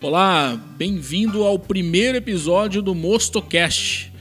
Olá, bem-vindo ao primeiro episódio do MostoCast,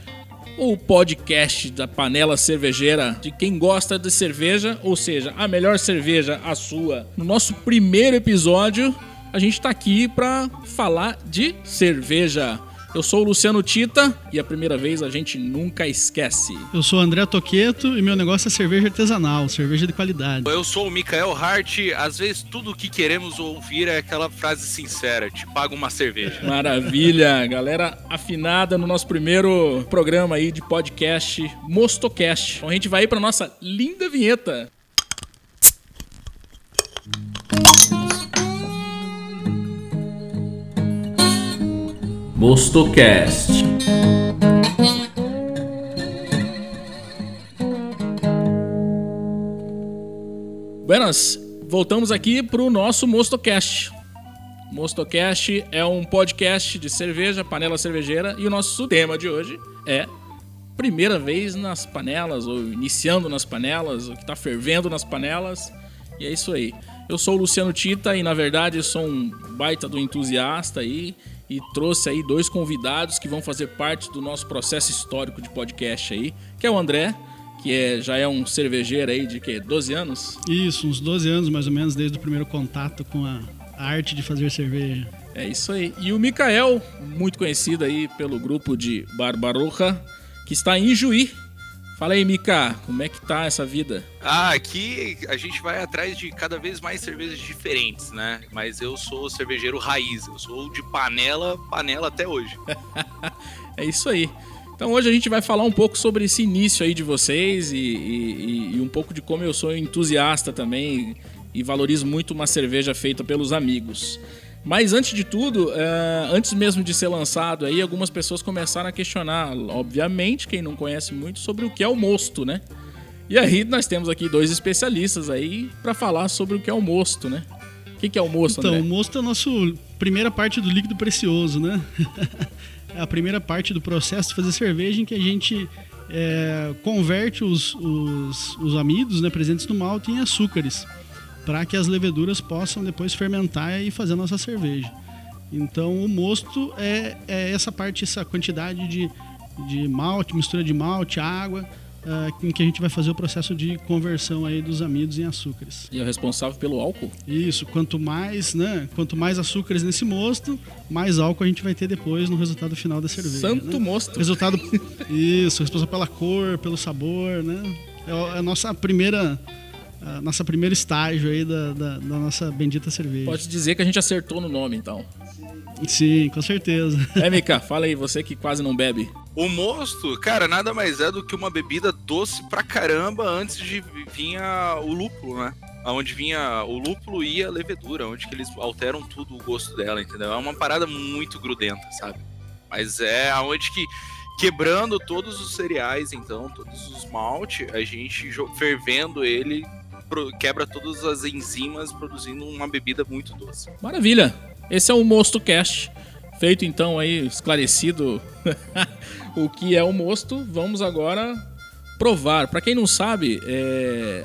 o podcast da panela cervejeira de quem gosta de cerveja, ou seja, a melhor cerveja, a sua. No nosso primeiro episódio, a gente está aqui para falar de cerveja. Eu sou o Luciano Tita e a primeira vez a gente nunca esquece. Eu sou o André Toqueto e meu negócio é cerveja artesanal, cerveja de qualidade. Eu sou o Mikael Hart. Às vezes tudo o que queremos ouvir é aquela frase sincera: te pago uma cerveja. Maravilha, galera afinada no nosso primeiro programa aí de podcast Mostocast. Então a gente vai aí para nossa linda vinheta. Mostocast. Buenas, voltamos aqui para o nosso Mostocast. Mostocast é um podcast de cerveja, panela cervejeira, e o nosso tema de hoje é primeira vez nas panelas, ou iniciando nas panelas, o que está fervendo nas panelas, e é isso aí. Eu sou o Luciano Tita e na verdade sou um baita do entusiasta aí trouxe aí dois convidados que vão fazer parte do nosso processo histórico de podcast aí, que é o André, que é, já é um cervejeiro aí de que 12 anos? Isso, uns 12 anos mais ou menos desde o primeiro contato com a, a arte de fazer cerveja. É isso aí. E o Mikael, muito conhecido aí pelo grupo de Barbaroja, que está em Juí. Fala aí, Mika, como é que tá essa vida? Ah, aqui a gente vai atrás de cada vez mais cervejas diferentes, né? Mas eu sou cervejeiro raiz, eu sou de panela, panela até hoje. é isso aí. Então hoje a gente vai falar um pouco sobre esse início aí de vocês e, e, e um pouco de como eu sou entusiasta também e valorizo muito uma cerveja feita pelos amigos. Mas antes de tudo, uh, antes mesmo de ser lançado aí, algumas pessoas começaram a questionar, obviamente, quem não conhece muito, sobre o que é o mosto, né? E aí nós temos aqui dois especialistas aí para falar sobre o que é o mosto, né? O que, que é o mosto, Então, André? o mosto é a nossa primeira parte do líquido precioso, né? é a primeira parte do processo de fazer cerveja em que a gente é, converte os, os, os amidos né, presentes no malte em açúcares para que as leveduras possam depois fermentar e fazer a nossa cerveja. Então o mosto é, é essa parte, essa quantidade de, de malte, mistura de malte, água, uh, em que a gente vai fazer o processo de conversão aí dos amidos em açúcares. E é responsável pelo álcool? Isso, quanto mais, né, quanto mais açúcares nesse mosto, mais álcool a gente vai ter depois no resultado final da cerveja. Santo né? mosto. Resultado, isso, responsável pela cor, pelo sabor, né? É a nossa primeira a nossa primeiro estágio aí da, da, da, nossa bendita cerveja. Pode dizer que a gente acertou no nome, então. Sim, com certeza. É, Mika, fala aí, você que quase não bebe. O mosto, cara, nada mais é do que uma bebida doce pra caramba antes de vir o lúpulo, né? Onde vinha o lúpulo e a levedura, onde que eles alteram tudo o gosto dela, entendeu? É uma parada muito grudenta, sabe? Mas é aonde que quebrando todos os cereais, então, todos os malte, a gente fervendo ele quebra todas as enzimas, produzindo uma bebida muito doce. Maravilha! Esse é o Mosto Cast. Feito então aí, esclarecido o que é o mosto, vamos agora provar. Para quem não sabe, é...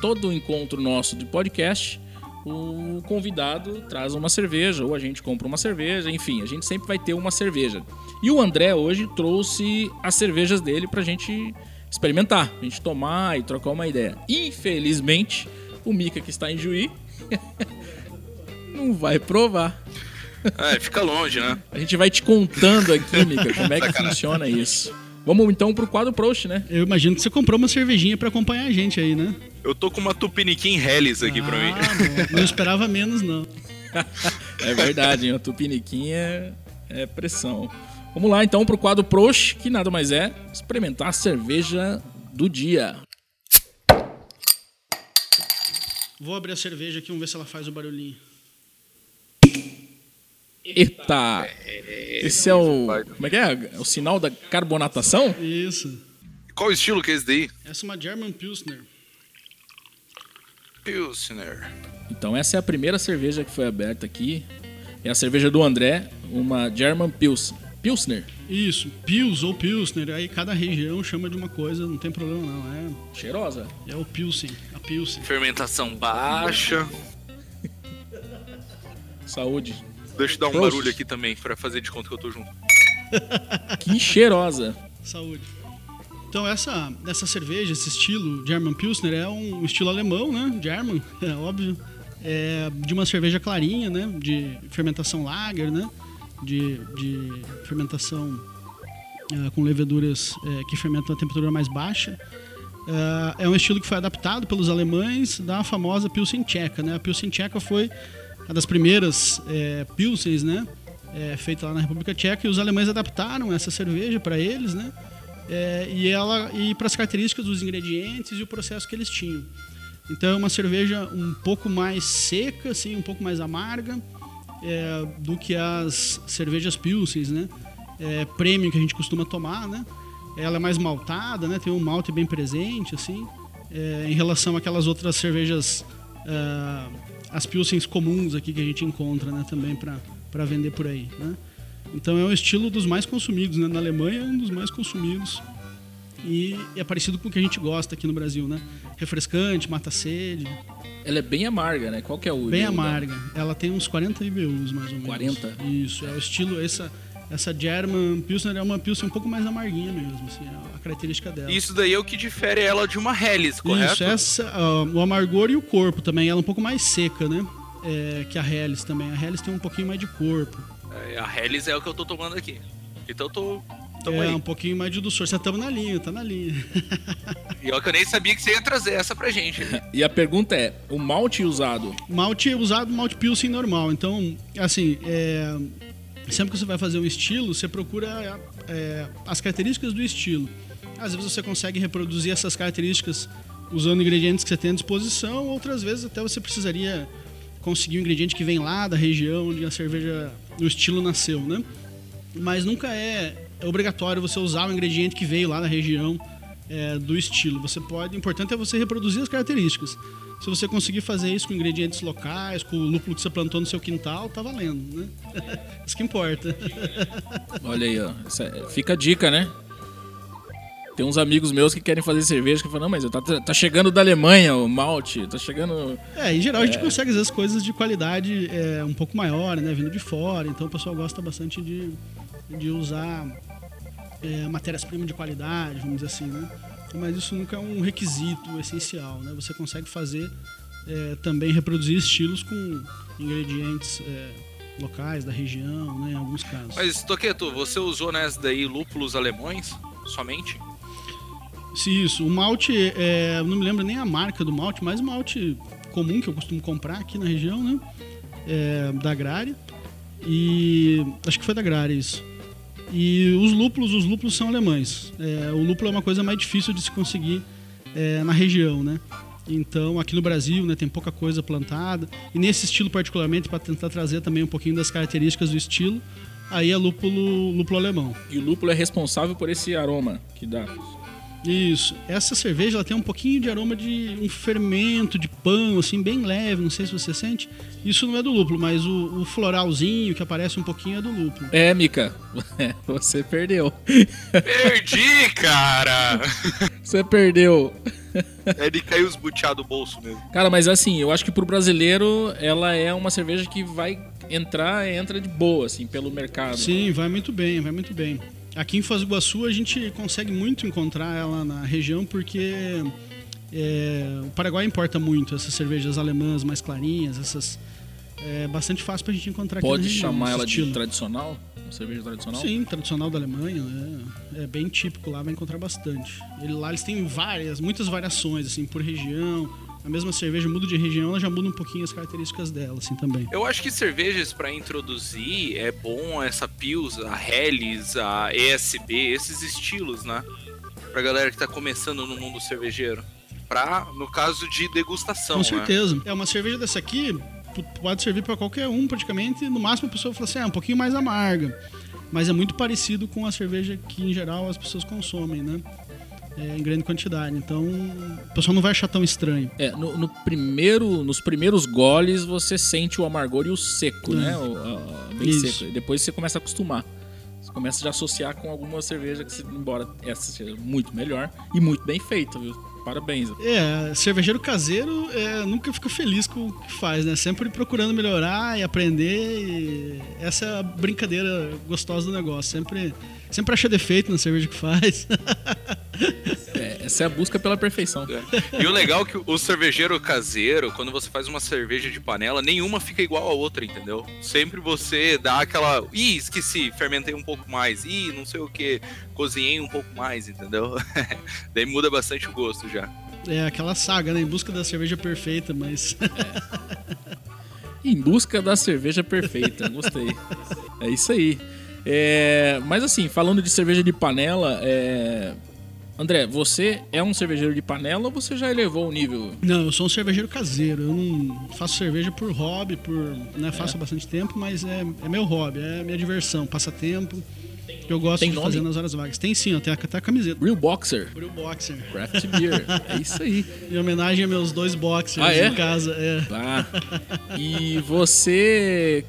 todo encontro nosso de podcast, o convidado traz uma cerveja, ou a gente compra uma cerveja, enfim, a gente sempre vai ter uma cerveja. E o André hoje trouxe as cervejas dele pra gente experimentar, a gente tomar e trocar uma ideia. Infelizmente, o Mika que está em Juí não vai provar. É, fica longe, né? A gente vai te contando aqui, Mika, como é que funciona isso. Vamos então pro quadro Proust, né? Eu imagino que você comprou uma cervejinha para acompanhar a gente aí, né? Eu tô com uma Tupiniquim Helles aqui ah, pra mim. Não, não esperava menos, não. é verdade, hein? a Tupiniquim é, é pressão. Vamos lá então pro quadro Proust, que nada mais é experimentar a cerveja do dia. Vou abrir a cerveja aqui, vamos ver se ela faz o barulhinho. Eita! Esse é o. Como é que é? é? O sinal da carbonatação? Isso. Qual estilo que é esse daí? Essa é uma German Pilsner. Pilsner. Então, essa é a primeira cerveja que foi aberta aqui. É a cerveja do André, uma German Pils. Pilsner. Isso, Pils ou Pilsner. Aí cada região chama de uma coisa, não tem problema não. É cheirosa. É o Pilsen, a Pilsen. Fermentação baixa. Saúde. Deixa eu dar um Prost. barulho aqui também, pra fazer de conta que eu tô junto. Que cheirosa. Saúde. Então essa, essa cerveja, esse estilo German Pilsner é um estilo alemão, né? German, é óbvio. É de uma cerveja clarinha, né? De fermentação lager, né? De, de fermentação ah, com leveduras eh, que fermentam a temperatura mais baixa. Ah, é um estilo que foi adaptado pelos alemães da famosa Pilsen tcheca, né? A Pilsen tcheca foi uma das primeiras Pilsens, né? feita lá na República Tcheca e os alemães adaptaram essa cerveja para eles, né? E ela e para as características dos ingredientes e o processo que eles tinham. Então é uma cerveja um pouco mais seca, assim, um pouco mais amarga é, do que as cervejas pilsens, né? É, premium que a gente costuma tomar, né? Ela é mais maltada, né? Tem um malte bem presente, assim, é, em relação àquelas outras cervejas, ah, as pilsens comuns aqui que a gente encontra, né? Também para vender por aí, né? Então é um estilo dos mais consumidos, né? Na Alemanha é um dos mais consumidos. E é parecido com o que a gente gosta aqui no Brasil, né? Refrescante, mata sede, Ela é bem amarga, né? Qual que é o bem IBU dela? amarga. Ela tem uns 40 IBUs, mais ou menos. 40? Isso, é o estilo, essa, essa German Pilsner é uma Pilsner um pouco mais amarguinha mesmo, assim, é a característica dela. Isso daí é o que difere ela de uma Helles, correto? Isso, essa, ah, o amargor e o corpo também, ela é um pouco mais seca, né? É, que a Helles também. A Helles tem um pouquinho mais de corpo. É, A Helles é o que eu tô tomando aqui. Então eu tô. Tamo é, aí. um pouquinho mais de doçor. Você estamos na linha, tá na linha. E ó, que eu nem sabia que você ia trazer essa pra gente. E a pergunta é, o malte usado Malte é usado malte Pilsen normal. Então, assim, é, sempre que você vai fazer um estilo, você procura é, as características do estilo. Às vezes você consegue reproduzir essas características usando ingredientes que você tem à disposição, outras vezes até você precisaria conseguir um ingrediente que vem lá da região onde a cerveja, o estilo nasceu, né? Mas nunca é, é obrigatório você usar o ingrediente que veio lá da região é, do estilo. Você pode, o importante é você reproduzir as características. Se você conseguir fazer isso com ingredientes locais, com o lúpulo que você plantou no seu quintal, tá valendo, né? Isso que importa. Olha aí, ó. Essa- é, fica a dica, né? Tem uns amigos meus que querem fazer cerveja que falam, não, mas tá, tá chegando da Alemanha o malte, tá chegando. É, em geral a gente consegue às vezes coisas de qualidade é, um pouco maior, né? Vindo de fora. Então o pessoal gosta bastante de, de usar é, matérias-primas de qualidade, vamos dizer assim, né? Mas isso nunca é um requisito essencial, né? Você consegue fazer é, também reproduzir estilos com ingredientes é, locais da região, né? Em alguns casos. Mas, Toqueto, você usou nessa daí lúpulos alemães? Somente? Se isso, o malte, é, não me lembro nem a marca do malte, mas o malte comum que eu costumo comprar aqui na região, né? Da Agrária. E acho que foi da Agrária isso. E os lúpulos, os lúpulos são alemães. É, o lúpulo é uma coisa mais difícil de se conseguir é, na região, né? Então, aqui no Brasil, né, tem pouca coisa plantada. E nesse estilo particularmente, para tentar trazer também um pouquinho das características do estilo, aí é lúpulo, lúpulo alemão. E o lúpulo é responsável por esse aroma que dá. Isso. Essa cerveja ela tem um pouquinho de aroma de um fermento de pão, assim, bem leve. Não sei se você sente. Isso não é do lúpulo, mas o, o floralzinho que aparece um pouquinho é do lúpulo. É, Mika, você perdeu. Perdi, cara! Você perdeu. Ele caiu esbuteado do bolso mesmo. Cara, mas assim, eu acho que pro brasileiro ela é uma cerveja que vai entrar, entra de boa, assim, pelo mercado. Sim, vai muito bem, vai muito bem. Aqui em Foz do Iguaçu a gente consegue muito encontrar ela na região porque é, o Paraguai importa muito essas cervejas alemãs mais clarinhas, essas é bastante fácil pra gente encontrar aqui Pode na região. chamar ela de estilo. tradicional? Uma cerveja tradicional? Sim, tradicional da Alemanha, é, é bem típico lá, vai encontrar bastante. Ele, lá eles têm várias, muitas variações, assim, por região. A mesma cerveja muda de região, ela já muda um pouquinho as características dela, assim, também. Eu acho que cervejas pra introduzir é bom essa Pils, a Helles, a ESB, esses estilos, né? Pra galera que tá começando no mundo cervejeiro. Pra, no caso de degustação, Com né? certeza. É uma cerveja dessa aqui, pode servir pra qualquer um praticamente. No máximo a pessoa fala assim, ah, é um pouquinho mais amarga. Mas é muito parecido com a cerveja que em geral as pessoas consomem, né? É, em grande quantidade. Então, o pessoal não vai achar tão estranho. É, no, no primeiro, nos primeiros goles você sente o amargor e o seco, Hum. né? O, a- bem Isso. seco. Depois você começa a acostumar. Você começa já a associar com alguma cerveja que, embora essa seja muito melhor e muito bem feita, viu? Parabéns. É, cervejeiro caseiro é, nunca fica feliz com o que faz, né? Sempre procurando melhorar e aprender. E essa é a brincadeira gostosa do negócio. Sempre, sempre acha defeito na cerveja que faz. É, essa é a busca pela perfeição. É. E o legal é que o cervejeiro caseiro, quando você faz uma cerveja de panela, nenhuma fica igual a outra, entendeu? Sempre você dá aquela. Ih, esqueci, fermentei um pouco mais. Ih, não sei o que, cozinhei um pouco mais, entendeu? Daí muda bastante o gosto já. É aquela saga, né? Em busca da cerveja perfeita, mas. É. em busca da cerveja perfeita, gostei. É isso aí. É, mas assim, falando de cerveja de panela, é, André, você é um cervejeiro de panela ou você já elevou o nível? Não, eu sou um cervejeiro caseiro. Eu não faço cerveja por hobby, por. Né, faço há bastante tempo, mas é, é meu hobby, é minha diversão, passatempo. Que eu gosto Tem de nome? fazer nas horas vagas. Tem sim, até até a camiseta. Real Boxer, Brew Boxer. Craft Beer. É isso aí. Em homenagem a meus dois boxers Ah, é? em casa. É. Tá. E você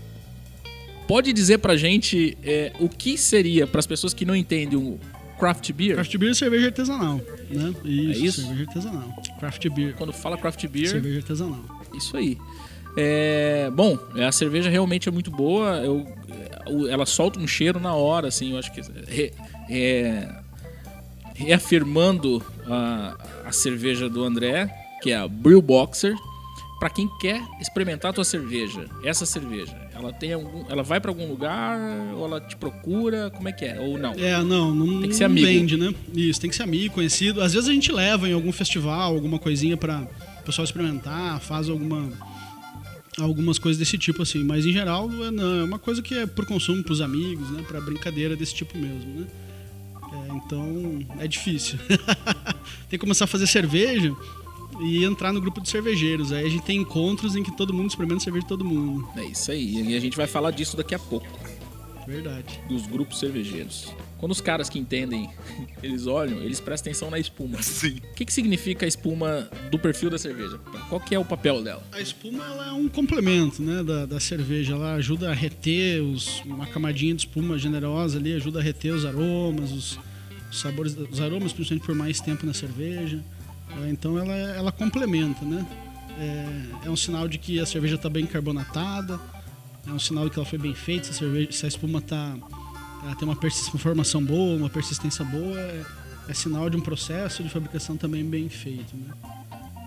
pode dizer pra gente é, o que seria, para as pessoas que não entendem o craft beer? Craft beer é cerveja artesanal, né? Isso, É isso? cerveja artesanal. Craft beer, Quando fala craft beer, cerveja artesanal. Isso aí. É, bom, a cerveja realmente é muito boa. Eu, ela solta um cheiro na hora, assim. Eu acho que re- reafirmando a, a cerveja do André, que é a Brew Boxer. Pra quem quer experimentar a tua cerveja, essa cerveja, ela tem algum, ela vai pra algum lugar ou ela te procura, como é que é? Ou não? É, não, não, Tem que ser não amigo. vende, né? Isso, tem que ser amigo, conhecido. Às vezes a gente leva em algum festival, alguma coisinha pra o pessoal experimentar, faz alguma algumas coisas desse tipo assim, mas em geral é, não, é uma coisa que é por consumo pros amigos, né, Pra brincadeira desse tipo mesmo, né? É, então é difícil. tem que começar a fazer cerveja e entrar no grupo de cervejeiros. Aí a gente tem encontros em que todo mundo experimenta cerveja de todo mundo. É isso aí. E a gente vai falar disso daqui a pouco. Verdade. dos grupos cervejeiros. Quando os caras que entendem, eles olham, eles prestam atenção na espuma. Sim. O que, que significa a espuma do perfil da cerveja? Qual que é o papel dela? A espuma ela é um complemento né, da, da cerveja. Ela ajuda a reter os, uma camadinha de espuma generosa ali, ajuda a reter os aromas, os, os sabores, os aromas principalmente por mais tempo na cerveja. É, então ela, ela complementa, né? É, é um sinal de que a cerveja está bem carbonatada, é um sinal de que ela foi bem feita, se a, cerveja, se a espuma tá, ela tem uma, formação boa, uma persistência boa, é, é sinal de um processo de fabricação também bem feito, né?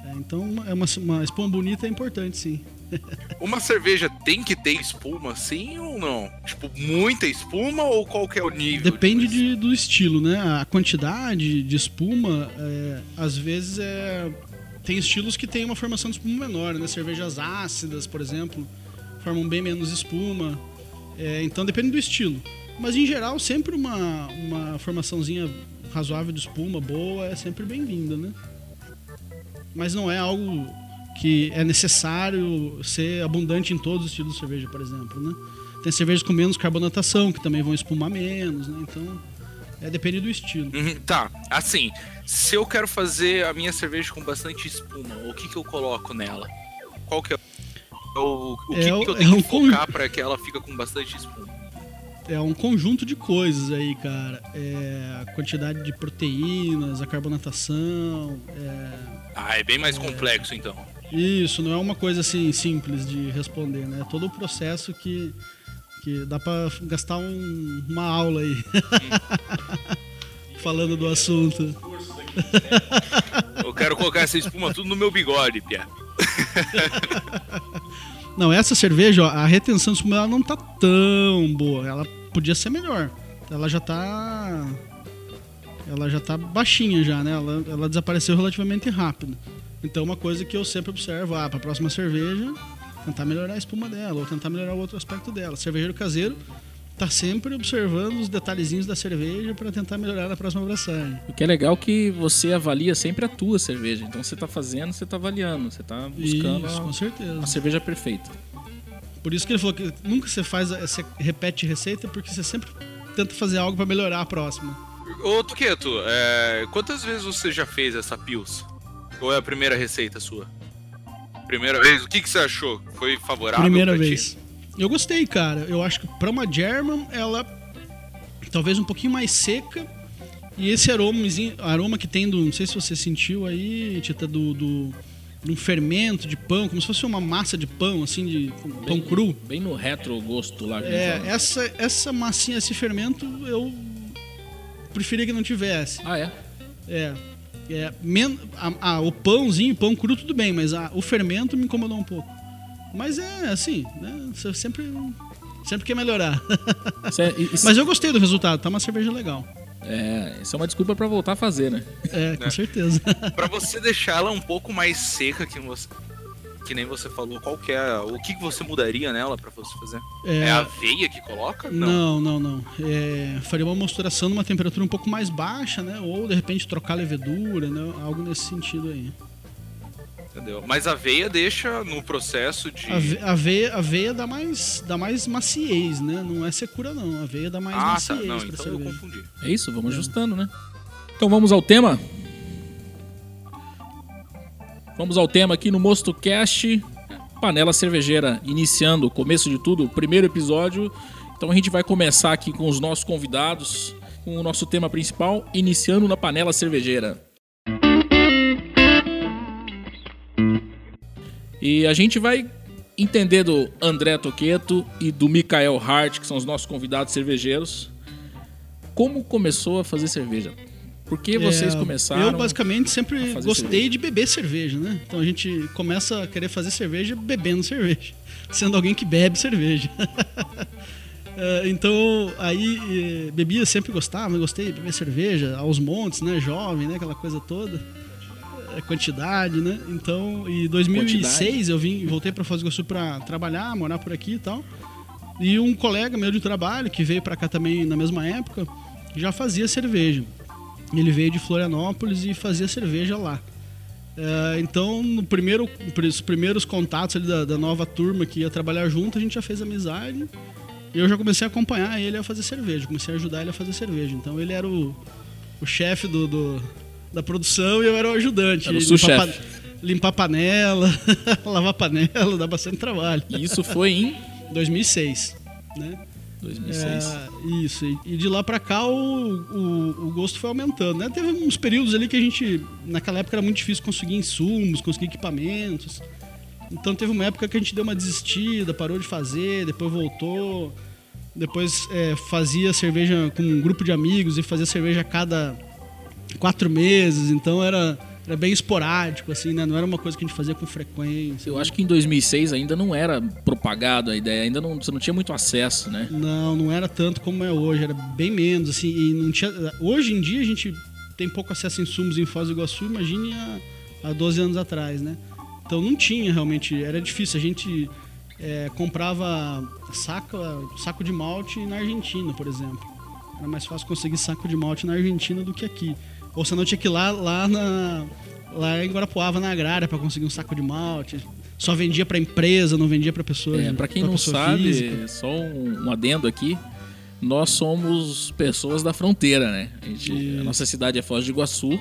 É, então, é uma, uma espuma bonita é importante, sim. Uma cerveja tem que ter espuma, sim ou não? Tipo, muita espuma ou qual que é o nível? Depende de- do estilo, né? A quantidade de espuma, é, às vezes, é, tem estilos que tem uma formação de espuma menor, né? Cervejas ácidas, por exemplo, formam bem menos espuma. É, então, depende do estilo. Mas, em geral, sempre uma, uma formaçãozinha razoável de espuma, boa, é sempre bem-vinda, né? Mas não é algo que é necessário ser abundante em todos os estilos de cerveja, por exemplo, né? Tem cervejas com menos carbonatação, que também vão espumar menos, né? Então, é depende do estilo. Uhum, tá, assim, se eu quero fazer a minha cerveja com bastante espuma, o que que eu coloco nela? Qual que é o, o que, É que eu é tenho um que focar pra que ela fica com bastante espuma? É um conjunto de coisas aí, cara. É a quantidade de proteínas, a carbonatação, é... Ah, é bem mais complexo então. Isso, não é uma coisa assim simples de responder, né? É todo o processo que, que dá pra gastar um- uma aula aí. Falando do assunto. Eu quero colocar essa espuma tudo no meu bigode, Pia. Não, essa cerveja, ó, a retenção de espuma ela não tá tão boa. Ela podia ser melhor. Ela já tá. Ela já tá baixinha já, né? Ela, ela desapareceu relativamente rápido. Então uma coisa que eu sempre observo, ah, pra próxima cerveja, tentar melhorar a espuma dela, ou tentar melhorar o outro aspecto dela. Cervejeiro caseiro tá sempre observando os detalhezinhos da cerveja para tentar melhorar na próxima abraçagem. O que é legal é que você avalia sempre a tua cerveja. Então você tá fazendo, você tá avaliando, você tá buscando Isso, a- com certeza. a cerveja perfeita. Por isso que ele falou que nunca você faz, você repete receita, porque você sempre tenta fazer algo para melhorar a próxima. Ô, Tuqueto, é, quantas vezes você já fez essa Pils? Ou é a primeira receita sua? Primeira vez? O que, que você achou? Foi favorável Primeira pra ti? Eu gostei, cara. Eu acho que pra uma German, ela talvez um pouquinho mais seca. E esse aromazinho, aroma que tem do. Não sei se você sentiu aí, Tita, do, do, um fermento de pão, como se fosse uma massa de pão, assim, de pão Bem- cru. Bem no retro gosto lá. É, fala. essa, essa massinha, esse fermento, eu preferia que não tivesse. Ah, é? É. é men a- a- o pãozinho, pão cru, tudo bem, mas a- o fermento me incomodou um pouco. Mas é assim, né? Você sempre, sempre quer melhorar. Isso é, isso- mas eu gostei do resultado, tá uma cerveja legal. é, isso é uma desculpa pra voltar a fazer, né? É, com certeza. Pra você deixar ela um pouco mais seca que você. Que nem você falou, qual que é. O que que você mudaria nela pra você fazer? É, a aveia que coloca? Não, não, não. É, faria uma mosturação numa temperatura um pouco mais baixa, né? Ou de repente trocar a levedura, né? Algo nesse sentido aí. Entendeu? Mas a aveia deixa no processo de. A ve- a aveia, a aveia dá mais, dá mais maciez, né? Não é secura, não. A aveia dá mais Ah, tá. maciez Não, pra então eu confundi. É isso, vamos ajustando, né? Então vamos ao tema. Vamos ao tema aqui no Mosto Cast, panela cervejeira, iniciando o começo de tudo, o primeiro episódio. Então a gente vai começar aqui com os nossos convidados, com o nosso tema principal, iniciando na panela cervejeira. E a gente vai entender do André Toqueto e do Mikael Hart, que são os nossos convidados cervejeiros, como começou a fazer cerveja? Por que vocês É, começaram? Eu basicamente sempre gostei cerveja? de beber cerveja, né? Então a gente começa a querer fazer cerveja bebendo cerveja, sendo alguém que bebe cerveja. É, então aí eh, bebia sempre gostava, gostei de beber cerveja aos montes, né? Jovem, né? Aquela coisa toda. Quantidade, né? Então, em 2006 eu vim, voltei para Foz do Iguaçu para trabalhar, morar por aqui e tal. E um colega meu de trabalho que veio para cá também na mesma época já fazia cerveja. Ele veio de Florianópolis e fazia cerveja lá. É, então, no primeiro, os primeiros contatos da, da nova turma que ia trabalhar junto, a gente já fez amizade. E eu já comecei a acompanhar ele a fazer cerveja, comecei a ajudar ele a fazer cerveja. Então, ele era o, o chefe do, do- da produção e eu era o ajudante. Era o limpar, pa- limpar panela, lavar panela, dá bastante trabalho. E isso foi em 2006, né? 2006. É, isso, e- de lá pra cá o, o, o gosto foi aumentando, né? Teve uns períodos ali que a gente, naquela época era muito difícil conseguir insumos, conseguir equipamentos. Então teve uma época que a gente deu uma desistida, parou de fazer, depois voltou. Depois é, fazia cerveja com um grupo de amigos e fazia cerveja a cada quatro meses, então era, era bem esporádico, assim, né? Não era uma coisa que a gente fazia com frequência. Eu acho que em 2006 ainda não era propagado a ideia, ainda não, você não tinha muito acesso, né? Não, não era tanto como é hoje, era bem menos, assim, e não tinha... Hoje em dia a gente tem pouco acesso a insumos em Foz do Iguaçu, imagine há, há 12 anos atrás, né? Então não tinha realmente, era difícil, a gente é, comprava saco, saco de malte na Argentina, por exemplo. Era mais fácil conseguir saco de malte na Argentina do que aqui. Ou você não tinha que ir lá, lá, na, lá em Guarapuava, na agrária, para conseguir um saco de malte. Só vendia para empresa, não vendia para pessoa. É, pra quem não sabe, física. só um, um adendo aqui, nós somos pessoas da fronteira, né? A, gente- a nossa cidade é Foz do Iguaçu.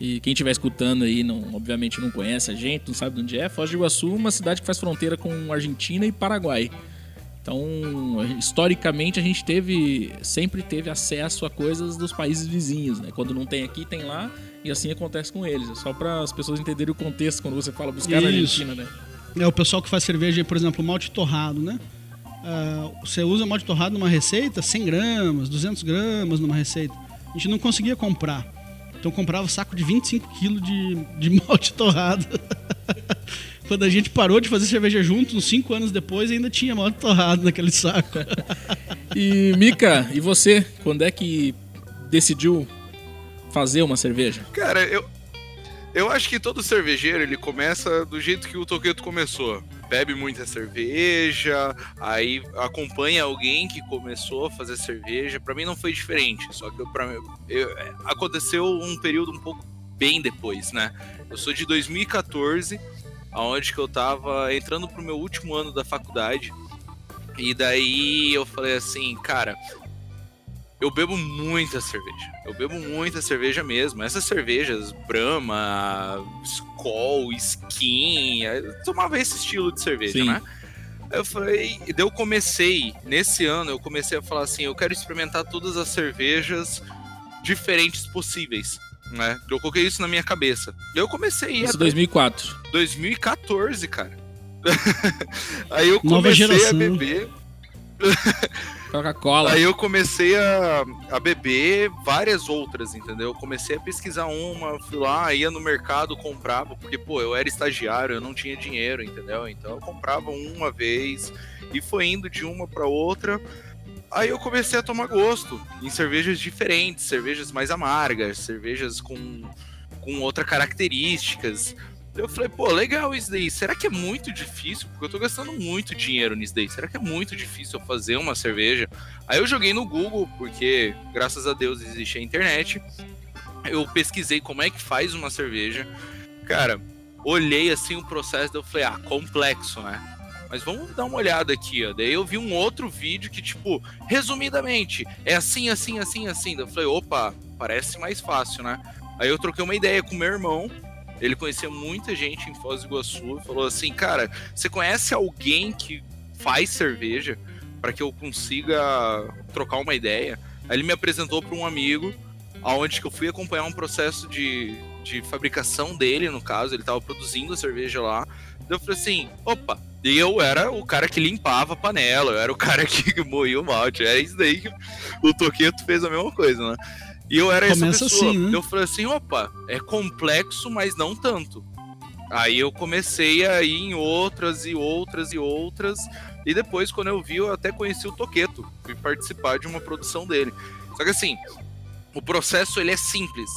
E quem estiver escutando aí, não, obviamente não conhece a gente, não sabe de onde é. Foz do Iguaçu é uma cidade que faz fronteira com Argentina e Paraguai. Então, historicamente, a gente teve, sempre teve acesso a coisas dos países vizinhos, né? Quando não tem aqui, tem lá, e assim acontece com eles. É só para as pessoas entenderem o contexto quando você fala buscar na Isso. Argentina, né? É o pessoal que faz cerveja, por exemplo, malte torrado, né? Ah, você usa malte torrado numa receita, 100 gramas, 200 gramas numa receita. A gente não conseguia comprar. Então comprava saco de 25 quilos de, de malte torrado. Quando a gente parou de fazer cerveja junto, uns 5 anos depois, ainda tinha malte torrado naquele saco. E Mika, e você, quando é que decidiu fazer uma cerveja? Cara, eu. Eu acho que todo cervejeiro ele começa do jeito que o Toqueto começou. Bebe muita cerveja, aí acompanha alguém que começou a fazer cerveja. Pra mim não foi diferente, só que para aconteceu um período um pouco bem depois, né? Eu sou de 2014, aonde que eu tava entrando pro meu último ano da faculdade. E daí eu falei assim, cara, eu bebo muita cerveja. Eu bebo muita cerveja mesmo. Essas cervejas, Brahma, Skol, Skin, eu tomava esse estilo de cerveja, Sim. né? Eu falei, e daí eu comecei, nesse ano, eu comecei a falar assim, eu quero experimentar todas as cervejas diferentes possíveis, né? Eu coloquei isso na minha cabeça. Eu comecei Isso 2004. 2014, cara. Aí eu comecei a beber. Coca-Cola. Aí eu comecei a, a beber várias outras, entendeu? Eu comecei a pesquisar uma, fui lá, ia no mercado, comprava, porque, pô, eu era estagiário, eu não tinha dinheiro, entendeu? Então eu comprava uma vez e foi indo de uma pra outra. Aí eu comecei a tomar gosto em cervejas diferentes, cervejas mais amargas, cervejas com, com outras características. Eu falei, pô, legal isso daí. Será que é muito difícil? Porque eu tô gastando muito dinheiro nisso daí. Será que é muito difícil eu fazer uma cerveja? Aí eu joguei no Google, porque graças a Deus existe a internet. Eu pesquisei como é que faz uma cerveja. Cara, olhei assim o processo, eu falei, ah, complexo, né? Mas vamos dar uma olhada aqui, ó. Daí eu vi um outro vídeo que, tipo, resumidamente, é assim, assim, assim, assim. Daí eu falei, opa, parece mais fácil, né? Aí eu troquei uma ideia com meu irmão. Ele conhecia muita gente em Foz do Iguaçu e falou assim, cara, você conhece alguém que faz cerveja para que eu consiga trocar uma ideia? Aí ele me apresentou para um amigo, aonde que eu fui acompanhar um processo de, de fabricação dele, no caso, ele estava produzindo a cerveja lá. Daí eu falei assim, opa, e eu era o cara que limpava a panela, eu era o cara que moía o malte, era isso daí que o Toqueto fez a mesma coisa, né? E eu era Começa essa pessoa. assim, né? Eu falei assim, opa, é complexo, mas não tanto. Aí eu comecei a ir em outras e outras e outras. E depois, quando eu vi, eu até conheci o Toqueto. Fui participar de uma produção dele. Só que assim, o processo ele é simples.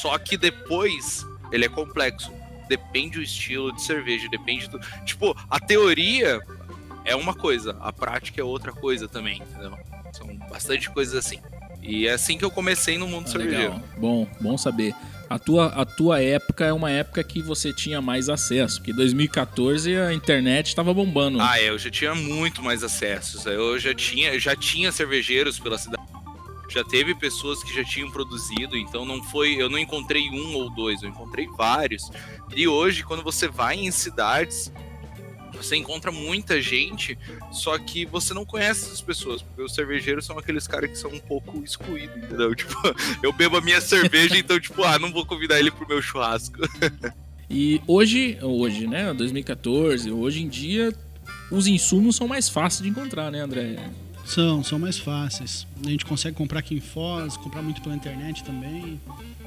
Só que depois ele é complexo. Depende do estilo de cerveja, depende do. Tipo, a teoria é uma coisa, a prática é outra coisa também, entendeu? São bastante coisas assim. E é assim que eu comecei no mundo Ah, cervejeiro. legal. Bom, bom saber. A tua, a tua época é uma época que você tinha mais acesso, porque 2014 a internet estava bombando. Ah, é, eu já tinha muito mais acessos. Eu já tinha, já tinha cervejeiros pela cidade. Já teve pessoas que já tinham produzido, então não foi, eu não encontrei um ou dois, eu encontrei vários. E hoje, quando você vai em cidades, você encontra muita gente, só que você não conhece essas pessoas, porque os cervejeiros são aqueles caras que são um pouco excluídos, entendeu? Tipo, eu bebo a minha cerveja, então, tipo, ah, não vou convidar ele pro meu churrasco. E hoje, hoje, né, 2014, hoje em dia, os insumos são mais fáceis de encontrar, né, André? São, são mais fáceis. A gente consegue comprar aqui em Foz, comprar muito pela internet também.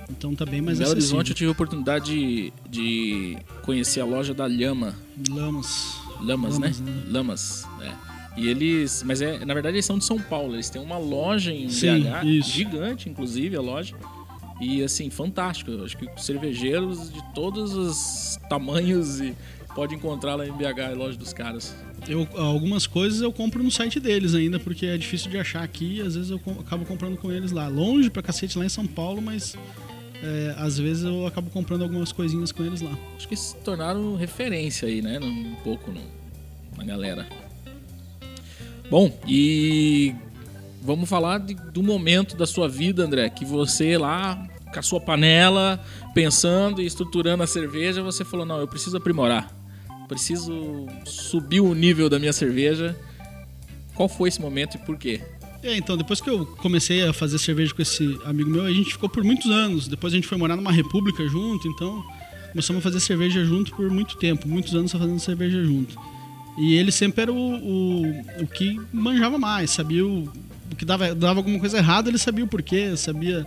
Então tá bem mais em Belo Horizonte eu acessível. tive a oportunidade de, de conhecer a loja da Lhama. Lamas. Lamas, Lamas, né? né? Lamas, é. E eles, mas é, na verdade eles são de São Paulo, eles têm uma loja em Sim, BH, isso. gigante inclusive a loja. E assim, fantástico. Eu acho que cervejeiros de todos os tamanhos e pode encontrar lá em BH loja dos caras. Eu, algumas coisas eu compro no site deles ainda, porque é difícil de achar aqui. Às vezes eu acabo comprando com eles lá. Longe pra cacete lá em São Paulo, mas é, às vezes eu acabo comprando algumas coisinhas com eles lá. Acho que se tornaram referência aí, né? Um pouco no, na galera. Bom, e vamos falar de- do momento da sua vida, André, que você lá com a sua panela, pensando e estruturando a cerveja, você falou: não, eu preciso aprimorar, preciso subir o nível da minha cerveja. Qual foi esse momento e por quê? É, então, depois que eu comecei a fazer cerveja com esse amigo meu, a gente ficou por muitos anos. Depois a gente foi morar numa república junto, então começamos a fazer cerveja junto por muito tempo, muitos anos fazendo cerveja junto. E ele sempre era o, o, o que manjava mais, sabia o, o que dava, dava alguma coisa errada, ele sabia o porquê, sabia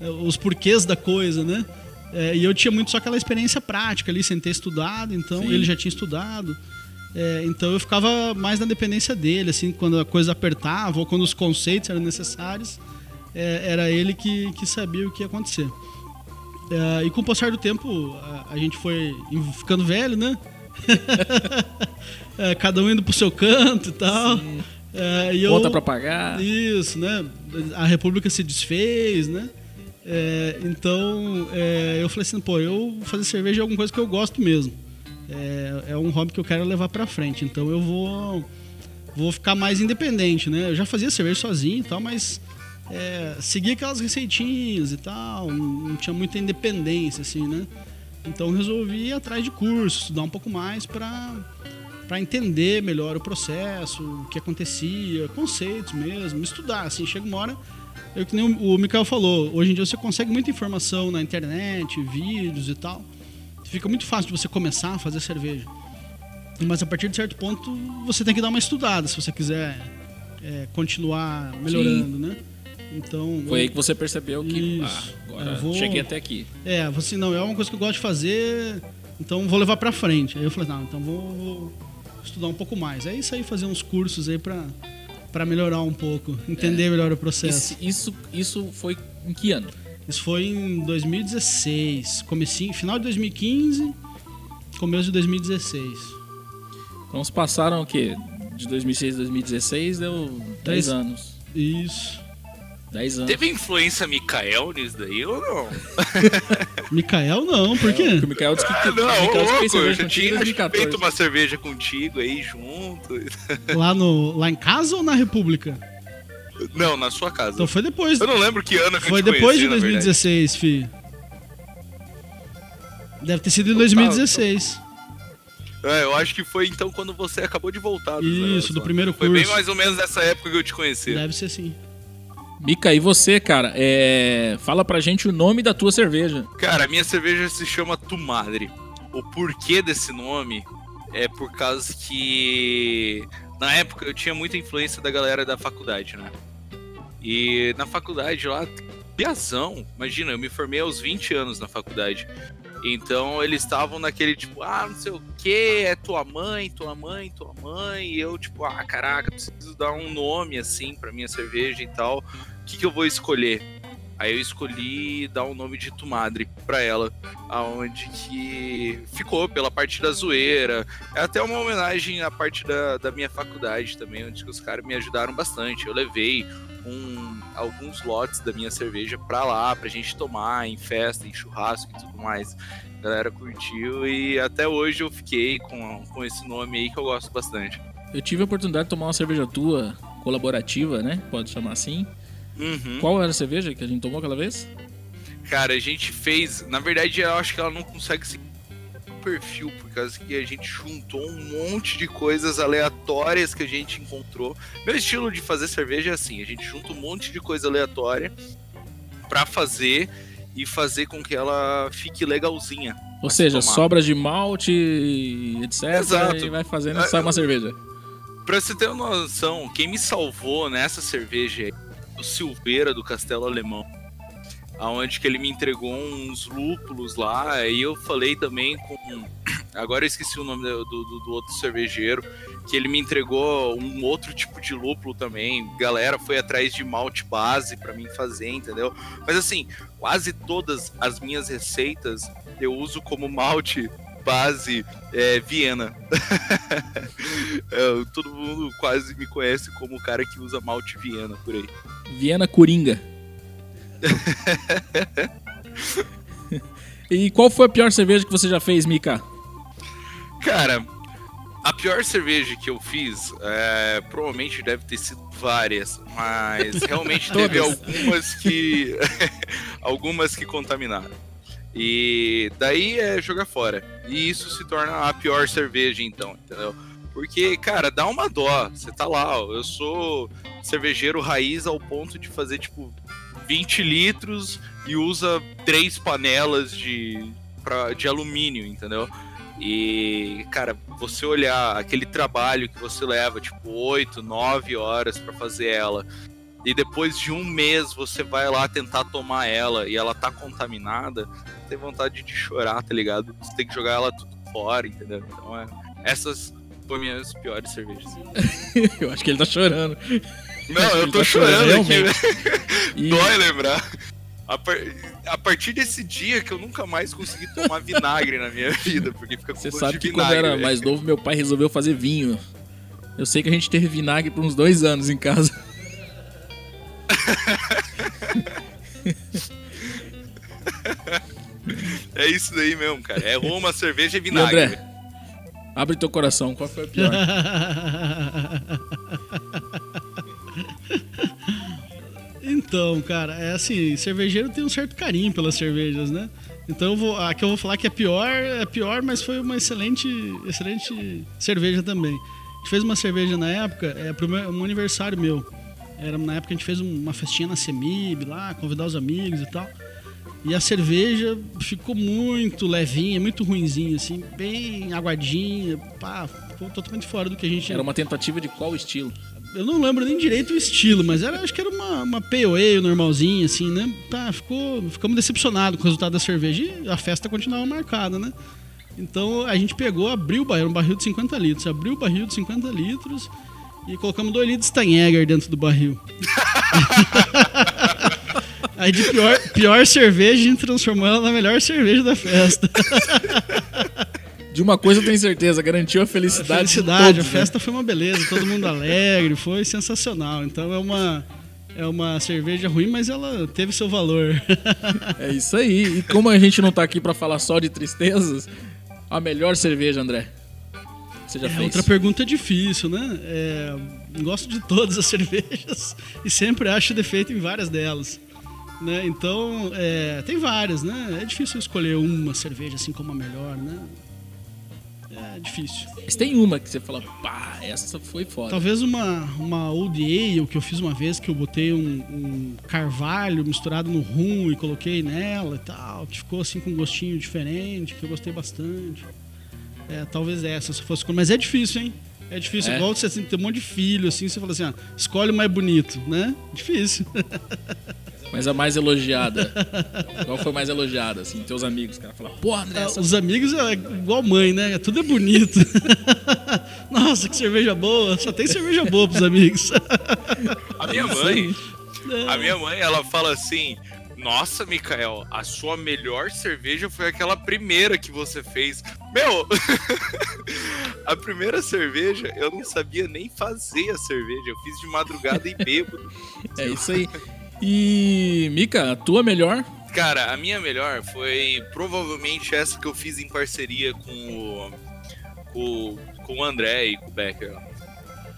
eh, os porquês da coisa, né? É, e eu tinha muito só aquela experiência prática ali, sem ter estudado, então Sim. ele já tinha estudado. É, então eu ficava mais na dependência dele, assim, quando a coisa apertava ou quando os conceitos eram necessários, é, era ele que, que sabia o que ia acontecer. É, e com o passar do tempo, a, a gente foi ficando velho, né? É, cada um indo pro seu canto e tal. É, e eu- Conta pra pagar. isso, né? A República se desfez, né? É, então é, eu falei assim, pô, eu fazer cerveja é alguma coisa que eu gosto mesmo. É, é um hobby que eu quero levar pra frente. Então eu vou vou ficar mais independente, né? Eu já fazia cerveja sozinho e tal, mas é, seguia aquelas receitinhas e tal, não, não tinha muita independência, assim, né? Então resolvi ir atrás de cursos, estudar um pouco mais pra, para entender melhor o processo, o que acontecia, conceitos mesmo, estudar. Assim, chega uma hora, eu, que nem o, Mikael falou, hoje em dia você consegue muita informação na internet, vídeos e tal. Fica muito fácil de você começar a fazer cerveja. Mas a partir de certo ponto você tem que dar uma estudada se você quiser é, continuar melhorando, né? Então. Foi eu- aí que você percebeu que. Isso. Ah, agora Eu vou- cheguei até aqui. É, você não, é uma coisa que eu gosto de fazer, então vou levar pra frente. Aí eu falei, não, então vou, vou estudar um pouco mais. É isso aí, fazer uns cursos aí pra, pra melhorar um pouco, entender melhor o processo. Isso, isso, isso foi em que ano? Isso foi em 2016, comecinho, final de 2015, começo de 2016. Então se passaram o quê? De 2006 a 2016 deu 10 Dez- anos. Isso. 10 anos. Teve influência Mikael nisso daí ou não? Mikael não, por quê? Porque o Mikael disse que, Ah, não, Mikael ô, disse que fez louco, eu cerveja já tinha acho que 2014. feito uma cerveja contigo aí junto. Lá, no, lá em casa ou na República? Não, na sua casa. Então foi depois. Eu não lembro que ano que Foi depois de conheci, verdade. 2016, fi. Deve ter sido em 2016. É, eu acho que foi então quando você acabou de voltar. Isso, do primeiro Foi bem curso. mais ou menos nessa época que eu te conheci. Deve ser sim. Mica, e você, cara? É... Fala pra gente o nome da tua cerveja. Cara, a minha cerveja se chama Tu Madre. O porquê desse nome é por causa que na época eu tinha muita influência da galera da faculdade, né? E na faculdade lá, piazão, imagina, eu me formei aos 20 anos na faculdade. Então eles estavam naquele tipo, ah, não sei o que, é tua mãe, tua mãe, tua mãe. E eu, tipo, ah, caraca, preciso dar um nome assim pra minha cerveja e tal. O que, que eu vou escolher? Aí eu escolhi dar o nome de Tumadre pra ela, aonde que ficou pela parte da zoeira. É até uma homenagem à parte da, da minha faculdade também, onde os caras me ajudaram bastante. Eu levei um, alguns lotes da minha cerveja pra lá, pra gente tomar em festa, em churrasco e tudo mais. A galera curtiu e até hoje eu fiquei com, com esse nome aí que eu gosto bastante. Eu tive a oportunidade de tomar uma cerveja tua, colaborativa, né? Pode chamar assim. Uhum. Qual era a cerveja que a gente tomou aquela vez? Cara, a gente fez. Na verdade, eu acho que ela não consegue seguir o perfil, por causa que a gente juntou um monte de coisas aleatórias que a gente encontrou. Meu estilo de fazer cerveja é assim: a gente junta um monte de coisa aleatória pra fazer e fazer com que ela fique legalzinha. Ou seja, tomar. sobras de malte, etc. Exato. E vai fazendo É, sai uma cerveja. Pra você ter uma noção, quem me salvou nessa cerveja aí, o Silveira do Castelo Alemão. Aonde que ele me entregou uns lúpulos lá, e eu falei também com. Agora eu esqueci o nome do, do- do outro cervejeiro, que ele me entregou um outro tipo de lúpulo também. Galera foi atrás de malte base pra mim fazer, entendeu? Mas assim, quase todas as minhas receitas eu uso como malte base é, Viena. É, todo mundo quase me conhece como o cara que usa malte Viena por aí. Viena Coringa. e qual foi a pior cerveja que você já fez, Mika? Cara, a pior cerveja que eu fiz, é, provavelmente deve ter sido várias, mas realmente teve algumas que. algumas que contaminaram. E daí é jogar fora. E isso se torna a pior cerveja, então, entendeu? Porque, cara, dá uma dó. Você tá lá, ó, eu sou cervejeiro raiz ao ponto de fazer, tipo, 20 litros e usa três panelas de, pra, de alumínio, entendeu? E, cara, você olhar aquele trabalho que você leva, tipo, 8, 9 horas pra fazer ela, e depois de um mês você vai lá tentar tomar ela e ela tá contaminada, tem vontade de chorar, tá ligado? Você tem que jogar ela tudo fora, entendeu? Então, é, essas foram minhas piores cervejas. Eu acho que ele tá chorando. Não, eu tô tá chorando aqui, realmente. velho. E- Dói lembrar. A, par- a partir desse dia que eu nunca mais consegui tomar vinagre na minha vida, porque fica com Você sabe que quando vinagre. eu era velho. mais novo, meu pai resolveu fazer vinho. Eu sei que a gente teve vinagre por uns dois anos em casa. É isso daí mesmo, cara. É Roma, cerveja e E vinagre. André, abre teu coração, qual foi a pior? Então, cara, é assim, cervejeiro tem um certo carinho pelas cervejas, né? Então eu vou, a que eu vou falar que é pior, é pior, mas foi uma excelente, excelente cerveja também. A gente fez uma cerveja na época, é pro meu, um aniversário meu. Era na época a gente fez uma festinha na Semib lá, convidar os amigos e tal. E a cerveja ficou muito levinha, muito ruinzinha, assim, bem aguadinha, pá, ficou totalmente fora do que a gente. Era uma tentativa de qual estilo? Eu não lembro nem direito o estilo, mas era, acho que era uma, uma POE normalzinha, assim, né? Tá, ficou, ficamos decepcionados com o resultado da cerveja e a festa continuava marcada, né? Então a gente pegou, abriu o barril, um barril de 50 litros, abriu o barril de 50 litros e colocamos 2 litros de Steinegger dentro do barril. Aí de pior, pior cerveja, a gente transformou ela na melhor cerveja da festa. De uma coisa eu tenho certeza, garantiu a A felicidade. de felicidade, todos, a né? festa foi uma beleza, todo mundo alegre, foi sensacional. Então é uma, é uma cerveja ruim, mas ela teve seu valor. É isso aí. E como a gente não tá aqui pra falar só de tristezas, a melhor cerveja, André. Você já É fez? outra pergunta difícil, né? É, gosto de todas as cervejas e sempre acho defeito em várias delas. Né? Então, é, tem várias, né? É difícil escolher uma cerveja assim como a melhor, né? É difícil. Mas tem uma que você fala, pá, essa foi foda. Talvez uma, uma Old Ale que eu fiz uma vez, que eu botei um, um carvalho misturado no rum e coloquei nela e tal, que ficou assim com um gostinho diferente, que eu gostei bastante. É, talvez essa, se fosse. Mas é difícil, hein? É difícil, É? igual você assim, ter um monte de filho, assim, você fala assim, ah, escolhe o mais bonito, né? Difícil. Mas a mais elogiada. Qual foi a mais elogiada, assim? Teus amigos, cara, falam, pô, André, essa... Os amigos é igual mãe, né? Tudo é bonito. Nossa, que cerveja boa. Só tem cerveja boa pros amigos. A minha mãe, a minha mãe, ela fala assim: Nossa, Mikael, a sua melhor cerveja foi aquela primeira que você fez. Meu, a primeira cerveja eu não sabia nem fazer a cerveja. Eu fiz de madrugada e bêbado. É isso aí. E, Mika, a tua melhor? Cara, a minha melhor foi provavelmente essa que eu fiz em parceria com o, com, com o André e com o Becker.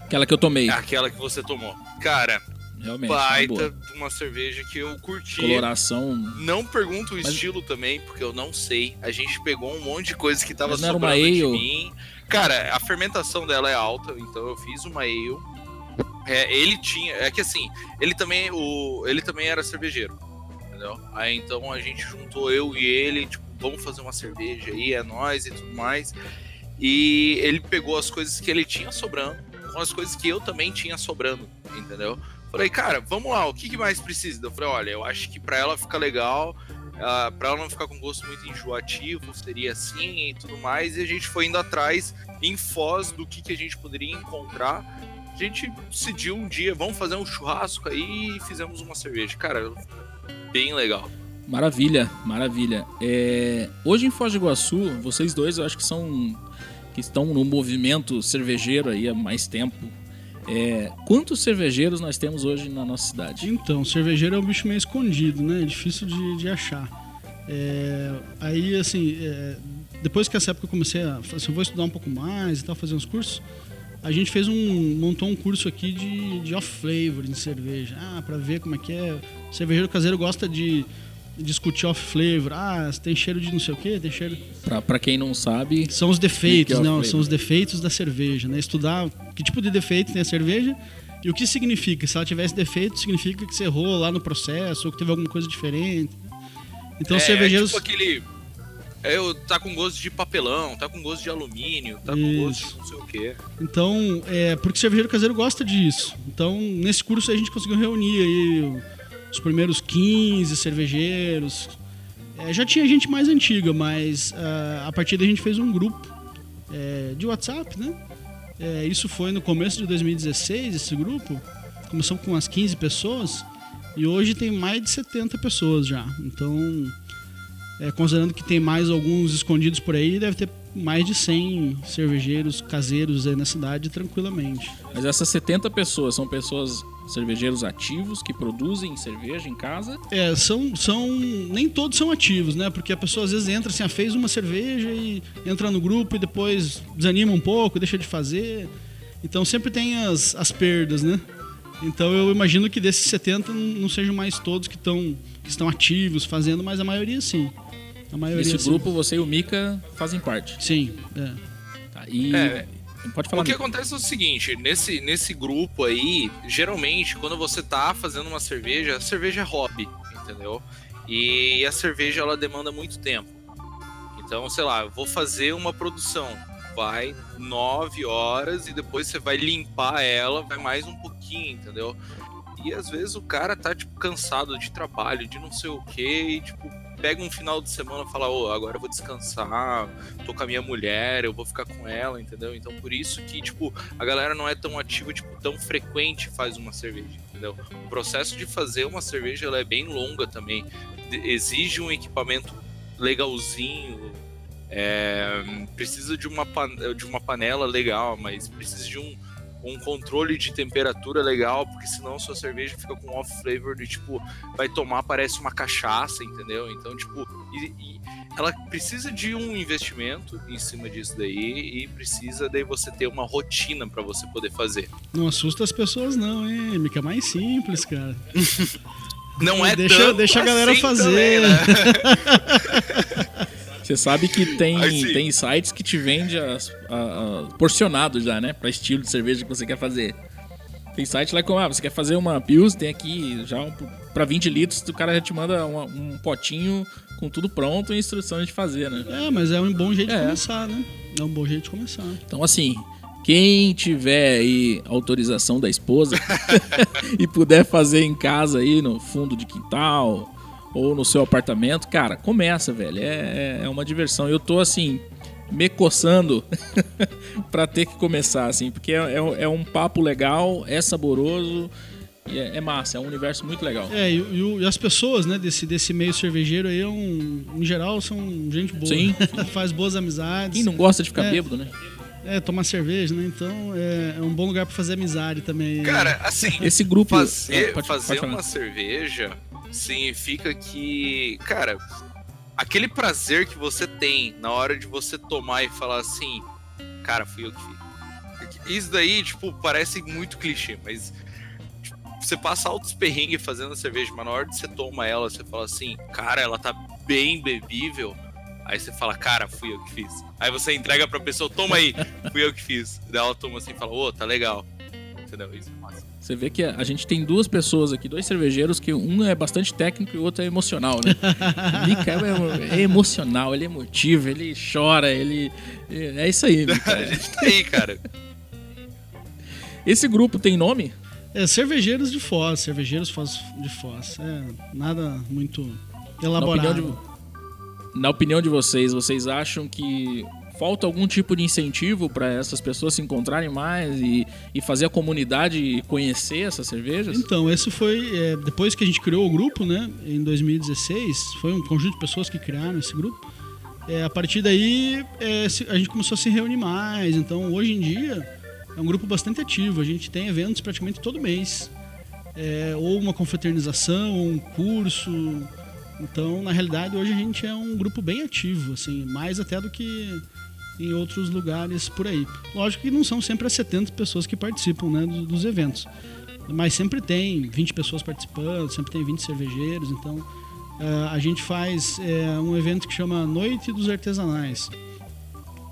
Aquela que eu tomei. Aquela que você tomou. Cara, Realmente, uma baita de uma cerveja que eu curti. Coloração. Não pergunto o Mas- estilo também, porque eu não sei. A gente pegou um monte de coisa que tava Mas não era uma sobrando de ale? mim. Cara, a fermentação dela é alta, então eu fiz uma ale. É, ele tinha, é que assim, ele também, o, ele também era cervejeiro, entendeu? Aí então a gente juntou eu e ele, tipo, vamos fazer uma cerveja aí, é nós e tudo mais. E ele pegou as coisas que ele tinha sobrando, com as coisas que eu também tinha sobrando, entendeu? Falei, cara, vamos lá, o que, que mais precisa? Eu falei, olha, eu acho que pra ela ficar legal, ah, pra ela não ficar com gosto muito enjoativo, seria assim e tudo mais. E a gente foi indo atrás em Foz do que, que a gente poderia encontrar. A gente decidiu um dia, vamos fazer um churrasco aí e fizemos uma cerveja. Cara, bem legal. Maravilha, maravilha. É, hoje em Foz do Iguaçu, vocês dois eu acho que são que estão no movimento cervejeiro aí há mais tempo. É, quantos cervejeiros nós temos hoje na nossa cidade? Então, cervejeiro é um bicho meio escondido, né? É difícil de, de achar. É, aí, assim, é, depois que essa época eu comecei a falar assim, eu vou estudar um pouco mais e tal, fazer uns cursos, a gente fez um. montou um curso aqui de, de off-flavor em cerveja. Ah, pra ver como é que é. O cervejeiro caseiro gosta de discutir off-flavor. Ah, tem cheiro de não sei o quê, tem cheiro. Pra, pra quem não sabe, São os defeitos, é não, off-flavor? são os defeitos da cerveja, né? Estudar que tipo de defeito tem a cerveja e o que significa. Se ela tivesse defeito, significa que você errou lá no processo ou que teve alguma coisa diferente. Então, os é, cervejeiros. é tipo aquele. É, tá com gosto de papelão, tá com gosto de alumínio, tá com gosto de não sei o quê. Então, é, porque o cervejeiro caseiro gosta disso. Então, nesse curso a gente conseguiu reunir aí os primeiros 15 cervejeiros. É, já tinha gente mais antiga, mas ah, a partir daí a gente fez um grupo é, de WhatsApp, né? É, isso foi no começo de 2016, esse grupo. Começou com umas 15 pessoas e hoje tem mais de 70 pessoas já. Então, é, considerando que tem mais alguns escondidos por aí, deve ter mais de 100 cervejeiros caseiros aí na cidade tranquilamente. mas essas 70 pessoas são pessoas cervejeiros ativos que produzem cerveja em casa. É, são, são. Nem todos são ativos, né? Porque a pessoa às vezes entra assim, ah, fez uma cerveja e entra no grupo e depois desanima um pouco, deixa de fazer. Então sempre tem as, as perdas, né? Então eu imagino que desses 70 não sejam mais todos que, tão, que estão ativos fazendo, mas a maioria sim. A maioria Nesse sim. grupo, você e o Mika fazem parte. Sim, é. Tá, e. É. Pode falar. O que Mika. acontece é o seguinte, nesse, nesse grupo aí, geralmente, quando você tá fazendo uma cerveja, a cerveja é hobby, entendeu? E a cerveja, ela demanda muito tempo. Então, sei lá, eu vou fazer uma produção, vai nove horas e depois você vai limpar ela, vai mais um pouquinho, entendeu? E às vezes o cara tá, tipo, cansado de trabalho, de não sei o quê, e, tipo, pega um final de semana e fala, ô, agora eu vou descansar, tô com a minha mulher, eu vou ficar com ela, entendeu? Então por isso que, tipo, a galera não é tão ativa, tipo, tão frequente faz uma cerveja, entendeu? O processo de fazer uma cerveja, ela é bem longa também. Exige um equipamento legalzinho, é, precisa de uma, de uma panela legal, mas precisa de um, um controle de temperatura legal, porque senão sua cerveja fica com off flavor de tipo, vai tomar, parece uma cachaça, entendeu? Então, tipo, e, e ela precisa de um investimento em cima disso daí e precisa daí você ter uma rotina para você poder fazer. Não assusta as pessoas não, hein? Mica é mais simples, cara. Não é Deixa- tanto deixa a galera assim fazer. também, né? Você sabe que tem, Assim. tem sites que te vende as, a- a- porcionado já, né? Pra estilo de cerveja que você quer fazer. Tem site lá como, ah, você quer fazer uma Pils, tem aqui já um, pra 20 litros, o cara já te manda uma- um potinho com tudo pronto e instrução de fazer, né? É, mas é um bom jeito de É. começar, né? É um bom jeito de começar. Então, assim, quem tiver aí autorização da esposa e puder fazer em casa aí no fundo de quintal ou no seu apartamento, cara, começa, velho. É, é- é uma diversão. Eu tô, assim, me coçando pra ter que começar, assim, porque é, é- é um papo legal, é saboroso e é, é massa. É um universo muito legal. É, e, e e as pessoas, né, desse, desse meio cervejeiro aí, é um, em geral, são gente boa. Sim. Faz boas amizades. Quem não gosta de ficar É. bêbado, né? É, tomar cerveja, né? Então é, é um bom lugar pra fazer amizade também. Cara, assim, Esse grupo... fazer, pode- fazer pode uma cerveja significa que, cara, aquele prazer que você tem na hora de você tomar e falar assim, cara, fui eu que fiz. Isso daí, tipo, parece muito clichê, mas tipo, você passa altos perrengues fazendo a cerveja, mas na hora de você toma ela, você fala assim, cara, ela tá bem bebível. Aí você fala, cara, fui eu que fiz. Aí você entrega pra pessoa, toma aí, fui eu que fiz. Daí ela toma assim e fala, ô, tá legal. Entendeu? Isso é massa. Você vê que a gente tem duas pessoas aqui, dois cervejeiros, que um é bastante técnico e o outro é emocional, né? O Mika é, é emocional, ele é emotivo, ele chora, ele. É isso aí, Mika. A gente tá aí, cara. Esse grupo tem nome? É, cervejeiros de Foz, cervejeiros Foz- de Foz. É, nada muito elaborado. opinião Na opinião de vocês, vocês acham que falta algum tipo de incentivo para essas pessoas se encontrarem mais e, e fazer a comunidade conhecer essas cervejas? Então, esse foi. é, depois que a gente criou o grupo, né? Em 2016, foi um conjunto de pessoas que criaram esse grupo. É, a partir daí, é, a gente começou a se reunir mais. Então, hoje em dia, é um grupo bastante ativo. A gente tem eventos praticamente todo mês. É, ou uma confraternização, um curso. Então, na realidade, hoje a gente é um grupo bem ativo, assim, mais até do que em outros lugares por aí. Lógico que não são sempre as 70 pessoas que participam né, do- dos eventos. Mas sempre tem 20 pessoas participando, sempre tem 20 cervejeiros, então eh, a gente faz eh, um evento que chama Noite dos Artesanais,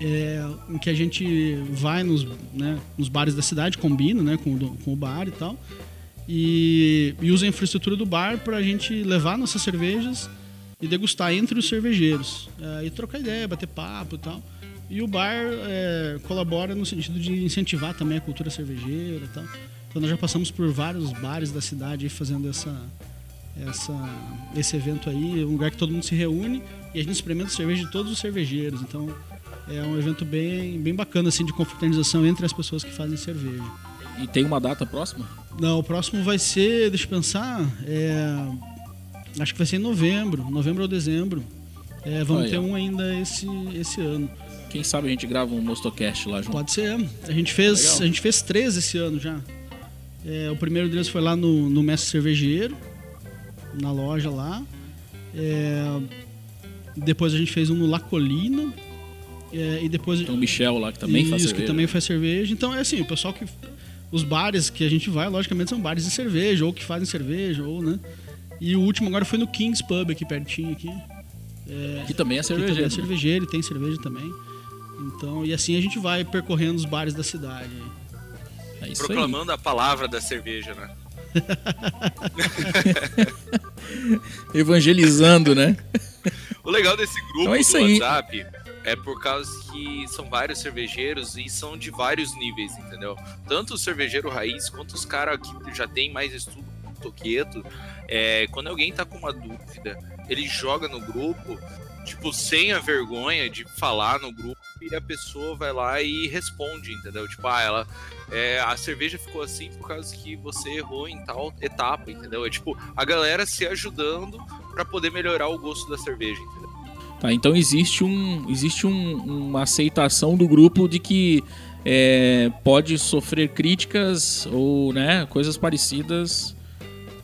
eh, em que a gente vai nos, né, nos bares da cidade, combina né, com, com o bar e tal, e, e usa a infraestrutura do bar para a gente levar nossas cervejas e degustar entre os cervejeiros, e trocar ideia, bater papo e tal. E o bar eh, colabora no sentido de incentivar também a cultura cervejeira e tal. Então nós já passamos por vários bares da cidade fazendo essa, essa, esse evento aí, um lugar que todo mundo se reúne e a gente experimenta cerveja de todos os cervejeiros. Então é um evento bem, bem bacana assim de confraternização entre as pessoas que fazem cerveja. E tem uma data próxima? Não, o próximo vai ser, deixa eu pensar, é, acho que vai ser em novembro, novembro ou dezembro. É, vamos Olha. ter um ainda esse, esse ano. Quem sabe a gente grava um Mostocast lá junto. Pode ser. A gente fez, Legal. a gente fez três esse ano já. É, o primeiro deles foi lá no, no Mestre Cervejeiro, na loja lá. É, depois a gente fez um no La Colina. É, e depois Tem o Michel lá que também Isso, faz que cerveja. também faz cerveja. Então é assim, o pessoal que os bares que a gente vai, logicamente, são bares de cerveja, ou que fazem cerveja, ou, né? E o último agora foi no Kings Pub, aqui pertinho, aqui. É, que também é cervejeiro. Que também é cervejeiro e tem cerveja também. Então, e assim a gente vai percorrendo os bares da cidade. É Proclamando aí. a palavra da cerveja, né? Evangelizando, né? O legal desse grupo então é do WhatsApp é por causa que são vários cervejeiros e são de vários níveis, entendeu? Tanto o cervejeiro raiz quanto os caras que já tem mais estudo toqueto. É, quando alguém tá com uma dúvida, ele joga no grupo, tipo, sem a vergonha de falar no grupo, e a pessoa vai lá e responde, entendeu? Tipo, ah, ela. É, a cerveja ficou assim por causa que você errou em tal etapa, entendeu? É tipo, a galera se ajudando para poder melhorar o gosto da cerveja, entendeu? Tá, então existe, um, existe um, uma aceitação do grupo de que é, pode sofrer críticas ou né, coisas parecidas.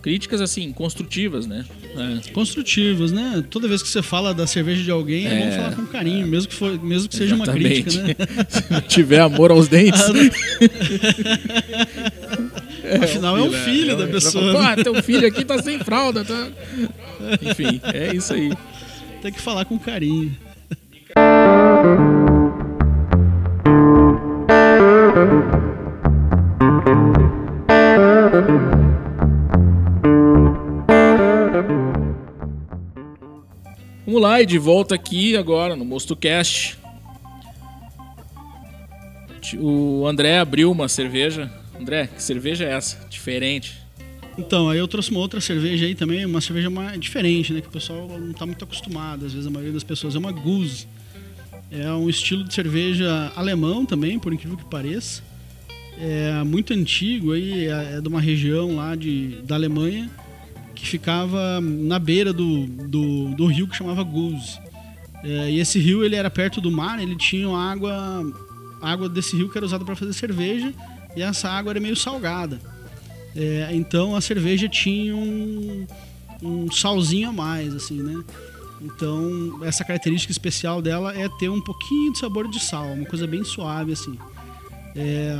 Críticas assim, construtivas, né? É. Construtivas, né? Toda vez que você fala da cerveja de alguém, é, bom falar com carinho, é. mesmo que, for, mesmo que seja uma crítica, né? Se não tiver amor aos dentes. Ah, Afinal, é o filho, é, filho da pessoa. Pô, teu filho aqui tá sem fralda, tá? Enfim, é isso aí. Tem que falar com carinho. Vamos lá, e de volta aqui agora no MostoCast. O André abriu uma cerveja. André, que cerveja é essa? Diferente. Então, aí eu trouxe uma outra cerveja aí também, uma cerveja mais diferente, né? Que o pessoal não está muito acostumado. Às vezes a maioria das pessoas é uma Goose. É um estilo de cerveja alemão também, por incrível que pareça. É muito antigo aí, é, é de uma região lá de, da Alemanha que ficava na beira do, do, do rio que chamava Goose. É, e esse rio ele era perto do mar, ele tinha água, água desse rio que era usada para fazer cerveja e essa água era meio salgada. É, então a cerveja tinha um, um salzinho a mais, assim, né? Então essa característica especial dela é ter um pouquinho de sabor de sal, uma coisa bem suave, assim. É,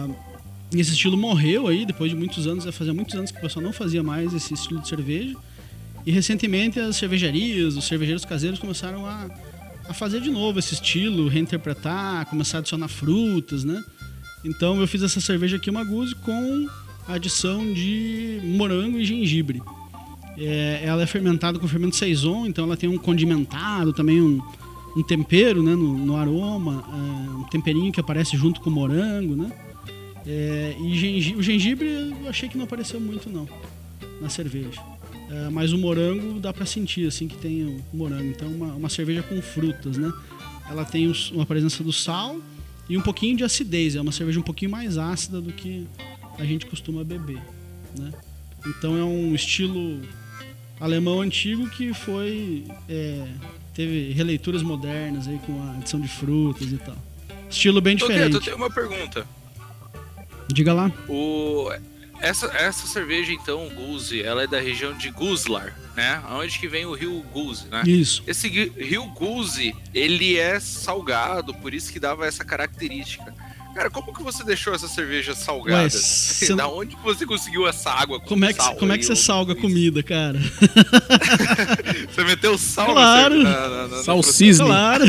esse estilo morreu aí depois de muitos anos, já fazia muitos anos que o pessoal não fazia mais esse estilo de cerveja. E recentemente as cervejarias, os cervejeiros caseiros começaram a, a fazer de novo esse estilo, reinterpretar, começar a adicionar frutas, né? Então eu fiz essa cerveja aqui, uma Guse, com adição de morango e gengibre. É, ela é fermentada com fermento saison, então ela tem um condimentado, também um, um tempero né, no, no aroma, é, um temperinho que aparece junto com o morango, né? É, e gengibre, o gengibre eu achei que não apareceu muito não na cerveja. É, mas o morango dá para sentir assim que tem o morango. Então uma, uma cerveja com frutas, né? Ela tem uma presença do sal e um pouquinho de acidez. É uma cerveja um pouquinho mais ácida do que a gente costuma beber, né? Então é um estilo alemão antigo que foi é, teve releituras modernas aí com a adição de frutas e tal. Estilo bem diferente. Eu tenho uma pergunta. Diga lá. O essa, essa cerveja então, Guzi, ela é da região de Guzlar, né? Onde que vem o rio Guzi, né? Isso. Esse rio Guzi, ele é salgado, por isso que dava essa característica. Cara, como que você deixou essa cerveja salgada? Mas, da onde você conseguiu essa água com como é que, sal? Como é que você salga comida, cara? você meteu sal claro. na, na, na, Sal cisne. Claro.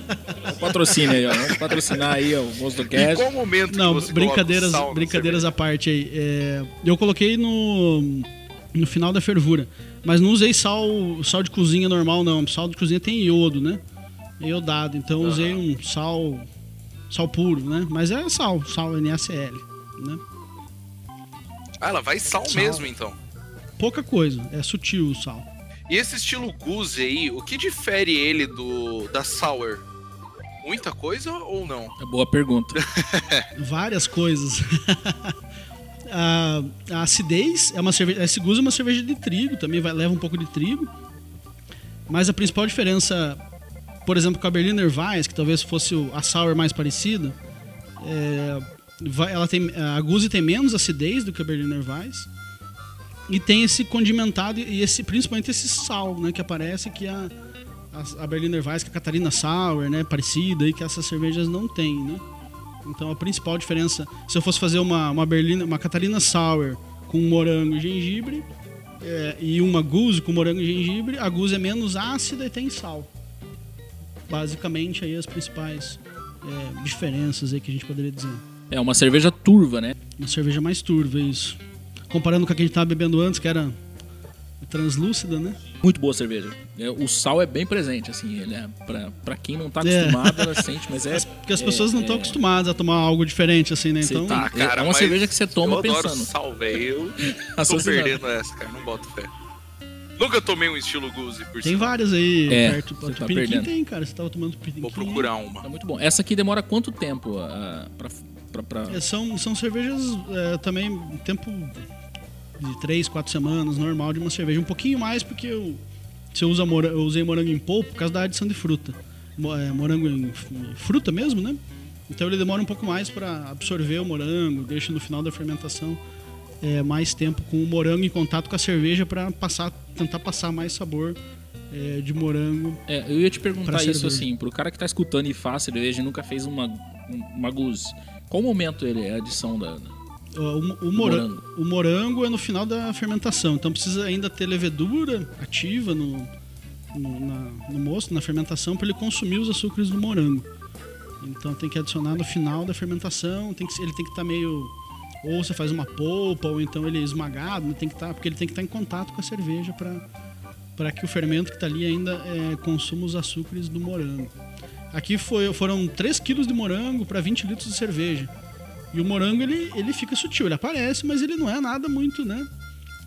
Patrocínio aí, ó. Vamos patrocinar aí ó, o Moço do Cast. Em qual momento Não, brincadeiras, brincadeiras à parte aí. É, eu coloquei no, no final da fervura. Mas não usei sal, sal de cozinha normal, não. Sal de cozinha tem iodo, né? É iodado. Então uhum. usei um sal Sal puro, né? Mas é sal, sal NaCl, né? Ah, ela vai sal, sal, mesmo, então? Pouca coisa, é sutil o sal. E esse estilo Goose aí, o que difere ele do da Sour? Muita coisa ou não? É boa pergunta. Várias coisas. a, a, acidez é uma cerveja. Esse Goose é uma cerveja de trigo, também vai, leva um pouco de trigo. Mas a principal diferença por exemplo, com a Berliner Weiss, que talvez fosse a sour mais parecida, é, ela tem, a Guse tem menos acidez do que a Berliner Weiss e tem esse condimentado e esse principalmente esse sal, né, que aparece que a, a, a Berliner Weiss, que a Catarina Sour, né, parecida e que essas cervejas não têm, né? Então a principal diferença, se eu fosse fazer uma, uma Berlina, uma Catarina Sour com morango e gengibre, é, e uma Goose com morango e gengibre, a Goose é menos ácida e tem sal. Basicamente aí as principais é, diferenças aí que a gente poderia dizer. É uma cerveja turva, né? Uma cerveja mais turva, isso. Comparando com a que a gente estava bebendo antes, que era translúcida, né? Muito boa a cerveja. É, o sal é bem presente, assim, ele é pra, pra quem não tá acostumado, ela sente, mas é. Porque as é- pessoas não estão é- acostumadas a tomar algo diferente, assim, né? Então, tá- Ah, cara, É uma cerveja que você toma eu adoro pensando. sal, velho. Eu tô perdendo essa, cara. Não boto fé. Nunca tomei um estilo Goose por tem cima. várias aí É, perto. você tá perdendo. tem, cara. Você tava tomando piniquim. Vou procurar É uma. muito bom. Essa aqui demora quanto tempo ah, pra, pra, pra- É, são, são cervejas é, também tempo de 3, 4 semanas, normal de uma cerveja. Um pouquinho mais porque eu, se eu, usa mora, eu usei morango em polpa por causa da adição de fruta. É, morango em fruta mesmo, né? Então ele demora um pouco mais para absorver o morango, deixa no final da fermentação é, mais tempo com o morango em contato com a cerveja para passar, tentar passar mais sabor é, de morango. É, eu ia te perguntar isso cerveja. assim, pro cara que tá escutando e faz cerveja e nunca fez uma, um- uma goose. Qual momento ele é a adição da. Ó, O, o, morango. o morango é no final da fermentação, então precisa ainda ter levedura ativa no, no, na- no mosto, na fermentação, para ele consumir os açúcares do morango. Então tem que adicionar no final da fermentação, tem que, ele tem que estar meio. Ou você faz uma polpa, ou então ele é esmagado, né, tem que estar, porque ele tem que estar em contato com a cerveja para que o fermento que está ali ainda é, consuma os açúcares do morango. Aqui foi, foram 3 kg de morango para 20 litros de cerveja. E o morango ele, ele fica sutil, ele aparece, mas ele não é nada muito, né?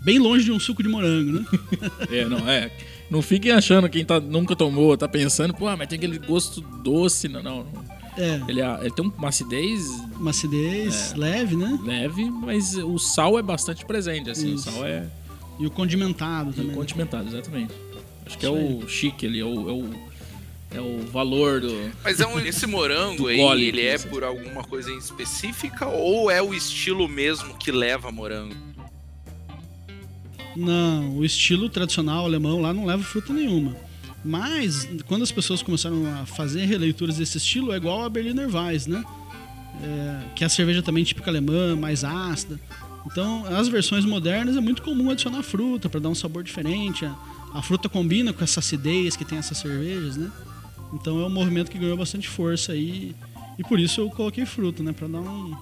Bem longe de um suco de morango, né? É, não, é. Não fiquem achando quem tá, nunca tomou, tá pensando, pô, mas tem aquele gosto doce. Não, não. não. É, Ele, é- ele tem uma acidez uma acidez É. leve, né? leve, mas o sal é bastante presente, assim. Isso. O sal é E o condimentado e também. condimentado, exatamente. Acho que é o chique ali, é o, é o, é o valor do. Mas é um, esse morango aí, gole, ele é assim. por alguma coisa em específica ou é o estilo mesmo que leva morango? Não, o estilo tradicional alemão lá não leva fruta nenhuma. Mas, quando as pessoas começaram a fazer releituras desse estilo, é igual a Berliner Weiss, né? É, que é a cerveja também típica alemã, mais ácida. Então, as versões modernas é muito comum adicionar fruta para dar um sabor diferente. A, a fruta combina com essa acidez que tem essas cervejas, né? Então, é um movimento que ganhou bastante força aí. E por isso eu coloquei fruta, né? Para dar um,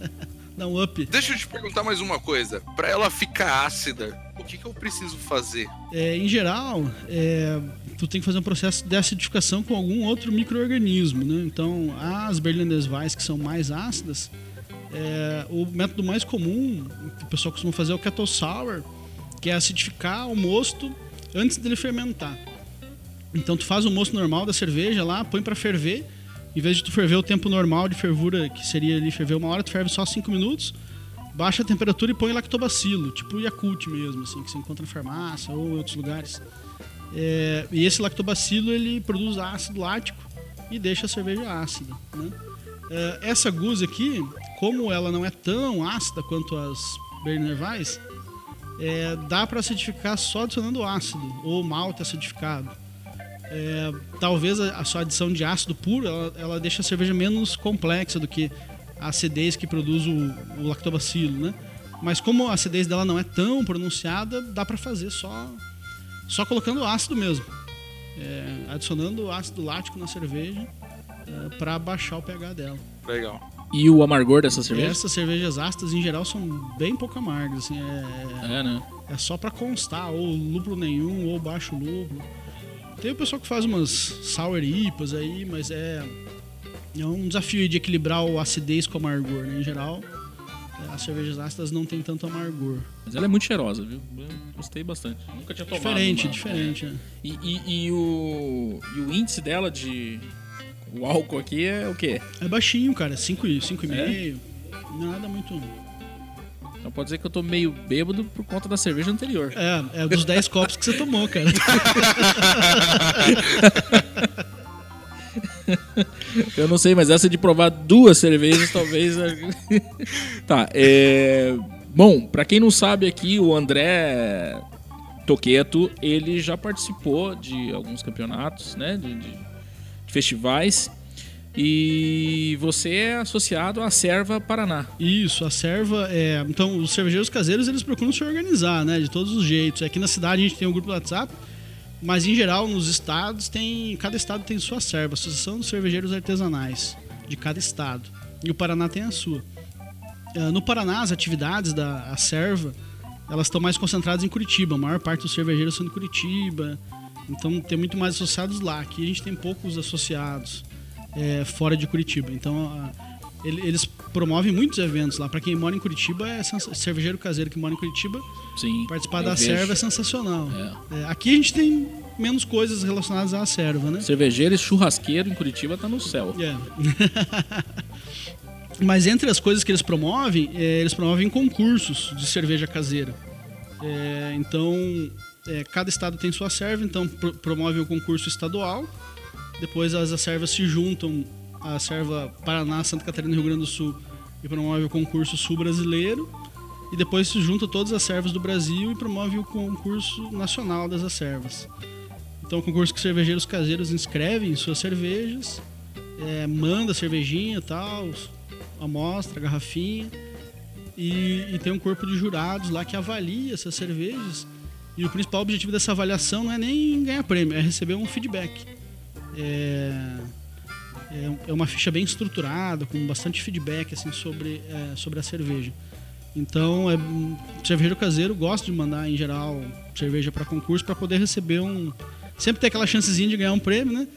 dar um up. Deixa eu te perguntar mais uma coisa. Pra ela ficar ácida, o que, que eu preciso fazer? É, em geral, é, tu tem que fazer um processo de acidificação com algum outro microorganismo, né? Então, as Berliner Weiss que são mais ácidas, é, o método mais comum que o pessoal costuma fazer é o kettle sour, que é acidificar o mosto antes dele fermentar. Então, tu faz o mosto normal da cerveja lá, põe para ferver. Em vez de tu ferver o tempo normal de fervura, que seria ali ferver uma hora, tu ferve só 5 minutos baixa a temperatura e põe lactobacilo, tipo Yakult mesmo, assim, que você encontra na farmácia ou em outros lugares. É, e esse lactobacilo ele produz ácido lático e deixa a cerveja ácida. Né? É, essa guza aqui, como ela não é tão ácida quanto as Berliner Weiss, é, dá para acidificar só adicionando ácido ou malte acidificado. É, talvez a, a sua adição de ácido puro ela, ela deixa a cerveja menos complexa do que a acidez que produz o, o lactobacilo, né? Mas como a acidez dela não é tão pronunciada, dá para fazer só só colocando ácido mesmo, É, adicionando ácido lático na cerveja para baixar o pH dela. Legal. E o amargor dessa cerveja? Essas cervejas ácidas em geral são bem pouco amargas, assim, é, É, né? é só para constar, ou lúpulo nenhum, ou baixo lúpulo. Tem o pessoal que faz umas sour IPAs aí, mas é, é um desafio de equilibrar o acidez com o amargor, né? Em geral, é, as cervejas ácidas não tem tanto amargor. Mas ela é muito cheirosa, viu? Eu gostei bastante. Nunca tinha tomado. Diferente, uma- diferente. é. é. E, e- e o, e o índice dela de. O álcool aqui é o quê? É baixinho, cara, 5,5. Nada muito. Então pode dizer que eu tô meio bêbado por conta da cerveja anterior. É, é dos 10 copos que você tomou, cara. Eu não sei, mas essa de provar duas cervejas, talvez. tá, é. Bom, pra quem não sabe aqui, o André Toqueto, ele já participou de alguns campeonatos, né? De, de- de festivais. E você é associado à Serva Paraná. Isso, a serva é. Então, os cervejeiros caseiros eles procuram se organizar, né? De todos os jeitos. Aqui na cidade a gente tem um grupo do WhatsApp, mas em geral nos estados tem. Cada estado tem sua serva, Associação dos Cervejeiros Artesanais, de cada estado. E o Paraná tem a sua. Ah, No Paraná, as atividades da serva elas estão mais concentradas em Curitiba. A maior parte dos cervejeiros são de Curitiba. Então tem muito mais associados lá. Aqui a gente tem poucos associados é, fora de Curitiba. Então a- ele- eles promovem muitos eventos lá. Para quem mora em Curitiba, é cervejeiro caseiro que mora em Curitiba, Sim. participar da vejo. serva é sensacional. É, aqui a gente tem menos coisas relacionadas à serva, né? Cervejeiro e churrasqueiro em Curitiba tá no céu. É. Mas entre as coisas que eles promovem, é, eles promovem concursos de cerveja caseira. É, então, é, cada estado tem sua serva, então pro- promove o concurso estadual. Depois as servas se juntam, a serva Paraná, Santa Catarina e Rio Grande do Sul, e promove o concurso sul brasileiro. E depois se junta todas as servas do Brasil e promove o concurso nacional das acervas. Então, o concurso que cervejeiros caseiros inscrevem suas cervejas é, manda cervejinha tal, amostra, garrafinha. E, e tem um corpo de jurados lá que avalia essas cervejas. E o principal objetivo dessa avaliação não é nem ganhar prêmio, é receber um feedback. É, é, é uma ficha bem estruturada, com bastante feedback assim, sobre, é, sobre a cerveja. Então, é, cervejeiro caseiro gosta de mandar, em geral, cerveja para concurso para poder receber um. Sempre ter aquela chancezinha de ganhar um prêmio, né?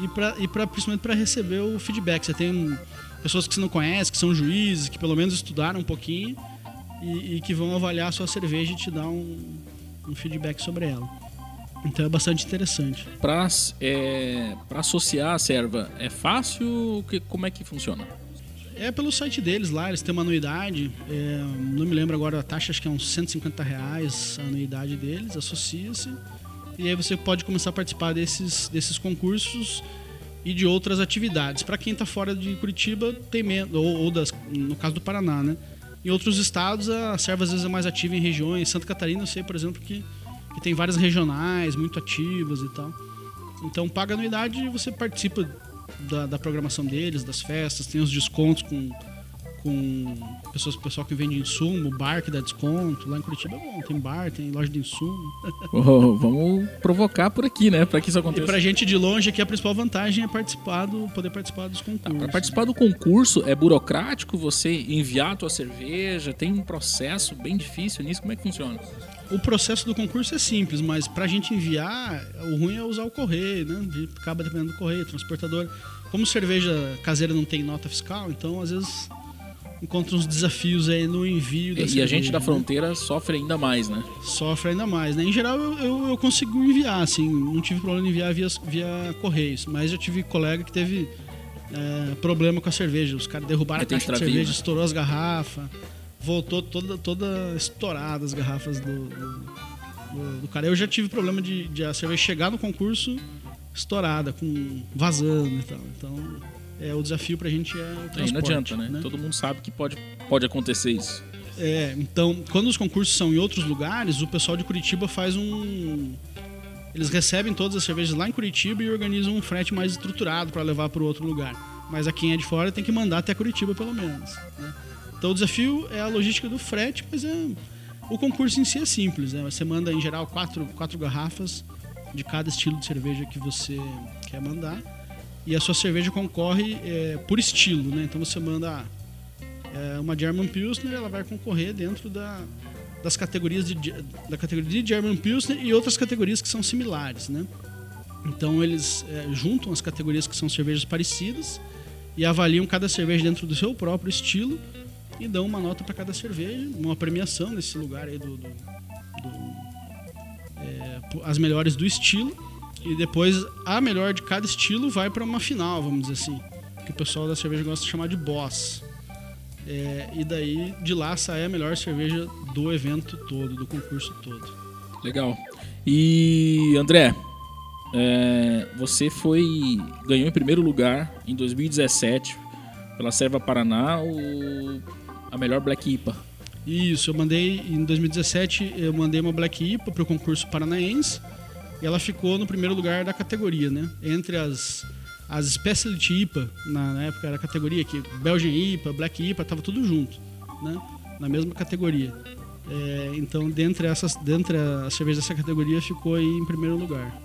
E, pra, e pra, principalmente para receber o feedback. Você tem pessoas que você não conhece, que são juízes, que pelo menos estudaram um pouquinho e, e que vão avaliar a sua cerveja e te dar um, um feedback sobre ela. Então é bastante interessante. Pra, é, pra associar a serva, é fácil? Que, como é que funciona? É pelo site deles lá, eles têm uma anuidade, é, não me lembro agora a taxa, acho que é uns 150 reais a anuidade deles, associa-se. E aí você pode começar a participar desses, desses concursos e de outras atividades. Para quem está fora de Curitiba, tem menos, ou, ou das, no caso do Paraná, né? Em outros estados, a serva às vezes é mais ativa em regiões. Santa Catarina, eu sei, por exemplo, que, que tem várias regionais muito ativas e tal. Então, paga anuidade e você participa da, da programação deles, das festas, tem os descontos com, com pessoas, pessoal que vende insumo, bar que dá desconto. Lá em Curitiba é bom, tem bar, tem loja de insumo. Oh, vamos provocar por aqui, né? Pra que isso E aconteça. pra gente de longe aqui, a principal vantagem é participar do, poder participar dos concursos. Para participar do concurso, é burocrático você enviar a tua cerveja? Tem um processo bem difícil nisso? Como é que funciona? O processo do concurso é simples, mas pra gente enviar, o ruim é usar o correio, né? A acaba dependendo do correio, transportador. Como cerveja caseira não tem nota fiscal, então às vezes encontra uns desafios aí no envio da E, e a cerveja, gente da né? fronteira sofre ainda mais, né? sofre ainda mais, né? Em geral eu, eu, eu consigo enviar, assim, não tive problema em enviar via, via correios, mas eu tive colega que teve é, problema com a cerveja, os caras derrubaram Aí a caixa de cerveja, né? estourou as garrafas, voltou toda, toda estourada as garrafas do, do, do- do cara. Eu já tive problema de, de a cerveja chegar no concurso estourada, com vazando e tal. Então, é, o desafio pra gente é o transporte. Aí não adianta, né? Todo mundo sabe que pode, pode acontecer isso. É, então, quando os concursos são em outros lugares, o pessoal de Curitiba faz um. Eles recebem todas as cervejas lá em Curitiba e organizam um frete mais estruturado para levar para outro lugar. Mas a quem é de fora tem que mandar até Curitiba, pelo menos. né? Então, o desafio é a logística do frete, mas é. O concurso em si é simples, né? Você manda, em geral, quatro, quatro garrafas de cada estilo de cerveja que você quer mandar. E a sua cerveja concorre é, por estilo, né? Então você manda é, uma German Pilsner, ela vai concorrer dentro da, das categorias de, da categoria de German Pilsner e outras categorias que são similares, né? Então eles é, juntam as categorias que são cervejas parecidas e avaliam cada cerveja dentro do seu próprio estilo e dão uma nota para cada cerveja, uma premiação nesse lugar aí do, do- do- é, as melhores do estilo e depois a melhor de cada estilo vai para uma final, vamos dizer assim, que o pessoal da cerveja gosta de chamar de boss. É, e daí de lá sai a melhor cerveja do evento todo, do concurso todo. Legal. E André, é, você foi ganhou em primeiro lugar em 2017 pela Serva Paraná o, a melhor Black IPA. Isso, eu mandei em 2017, eu mandei uma Black IPA para o concurso paranaense e ela ficou no primeiro lugar da categoria, né? Entre as, as Specialty IPA, na, na época era a categoria que Belgian IPA, Black IPA, tava tudo junto, né? Na mesma categoria. É, então, dentre, essas, dentre as cervejas dessa categoria, ficou em primeiro lugar.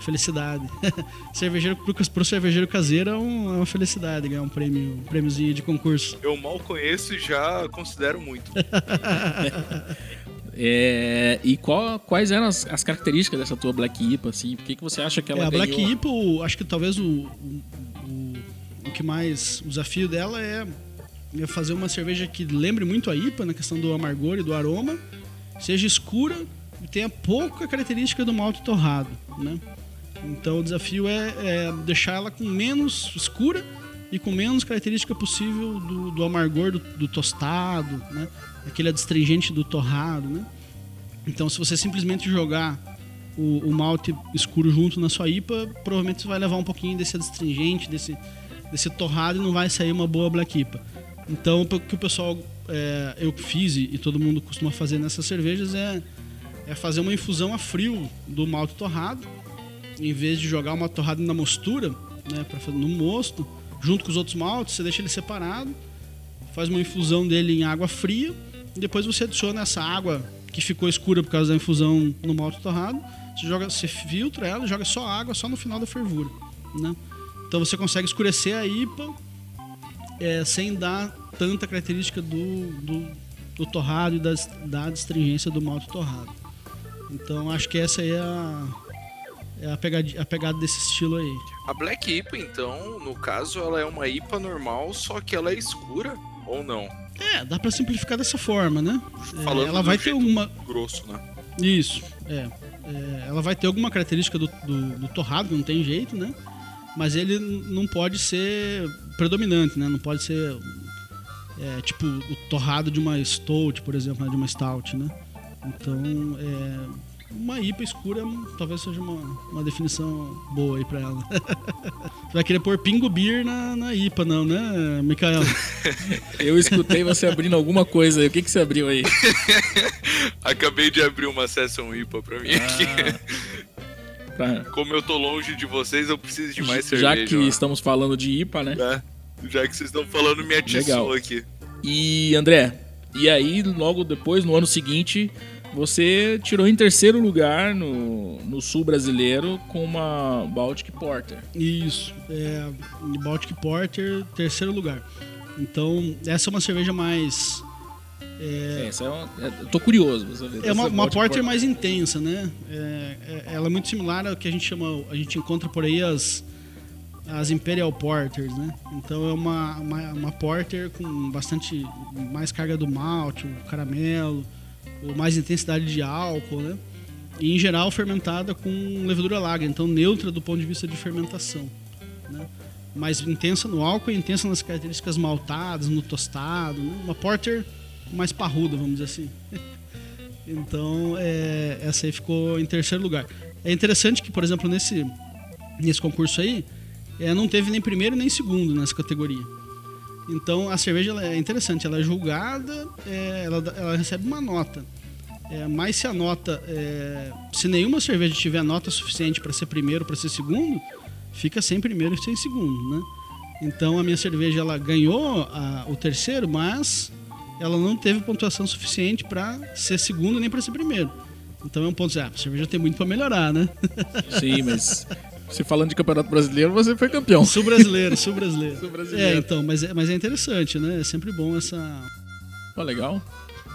Felicidade. cervejeiro pro, pro cervejeiro caseiro é, um- é uma felicidade ganhar um prêmio, um prêmiozinho de concurso. Eu mal conheço e já considero muito. É, e qual- quais eram as, as características dessa tua Black IPA, assim? Por que, que você acha que ela É, a ganhou? Black IPA, o- acho que talvez o, o, o- o que mais. O desafio dela é, é fazer uma cerveja que lembre muito a IPA na questão do amargor e do aroma, seja escura e tenha pouca característica do malte torrado, né? Então o desafio é, é deixar ela com menos escura e com menos característica possível do, do amargor do, do tostado, né? Aquele adstringente do torrado, né? Então se você simplesmente jogar o, o malte escuro junto na sua IPA, provavelmente você vai levar um pouquinho desse adstringente, desse, desse torrado e não vai sair uma boa Black IPA. Então, o que o pessoal, é, eu fiz e, todo mundo costuma fazer nessas cervejas é, é fazer uma infusão a frio do malte torrado, em vez de jogar uma torrada na mostura, né, para fazer no mosto, junto com os outros maltes, você deixa ele separado, faz uma infusão dele em água fria, e depois você adiciona essa água que ficou escura por causa da infusão no malte torrado, você joga, você filtra ela, joga só água só no final da fervura, né? Então você consegue escurecer a IPA é, sem dar tanta característica do, do, do torrado e das, da astringência do malte torrado. Então acho que essa é a, é a, pegada, a pegada desse estilo aí. A Black IPA, então, no caso, ela é uma IPA normal, só que ela é escura, ou não? É, dá pra simplificar dessa forma, né? É, Falando ela do vai ter uma. Grosso, né? Isso, é. É, ela vai ter alguma característica do, do, do torrado, não tem jeito, né? Mas ele não pode ser predominante, né? Não pode ser é, tipo o torrado de uma stout, por exemplo, né? de uma stout, né? Então, é, uma IPA escura talvez seja uma, uma definição boa aí pra ela. Você vai querer pôr pingo beer na, na IPA, não, né, Mikael? Eu escutei você abrindo alguma coisa aí. O que, que você abriu aí? Acabei de abrir uma session IPA pra mim aqui. Ah, pra- Como eu tô longe de vocês, eu preciso de mais já cerveja. que ó. estamos falando de IPA, né? né? Já que vocês estão falando, me atiçou Legal. aqui. E André, e aí logo depois, no ano seguinte, você tirou em terceiro lugar no, no sul brasileiro com uma Baltic Porter. Isso, é, Baltic Porter, terceiro lugar. Então, essa é uma cerveja mais. É, essa é uma, é- eu tô curioso. É uma, uma Baltic porter mais intensa, né? É, é- ela é muito similar ao que a gente chama, a gente encontra por aí as as Imperial Porters, né? Então é uma, uma, uma porter com bastante mais carga do malte, o caramelo, ou mais intensidade de álcool, né? E em geral fermentada com levedura lager, então neutra do ponto de vista de fermentação, né? Mais intensa no álcool e intensa nas características maltadas, no tostado, né? Uma porter mais parruda, vamos dizer assim. Então, é, essa aí ficou em terceiro lugar. É interessante que, por exemplo, nesse, nesse concurso aí, é, não teve nem primeiro nem segundo nessa categoria. Então, a cerveja é interessante, ela é julgada, é, ela, ela recebe uma nota. É, mas se a nota, é, se nenhuma cerveja tiver nota suficiente para ser primeiro, para ser segundo, fica sem primeiro e sem segundo, né? Então a minha cerveja ela ganhou a- o terceiro, mas ela não teve pontuação suficiente para ser segundo nem para ser primeiro. Então é um ponto, ah, a cerveja tem muito para melhorar, né? Sim, mas se falando de campeonato brasileiro, você foi campeão. Sul brasileiro, sul brasileiro. Sul brasileiro. É, então, mas é, mas é interessante, né? É sempre bom essa. Pô, legal.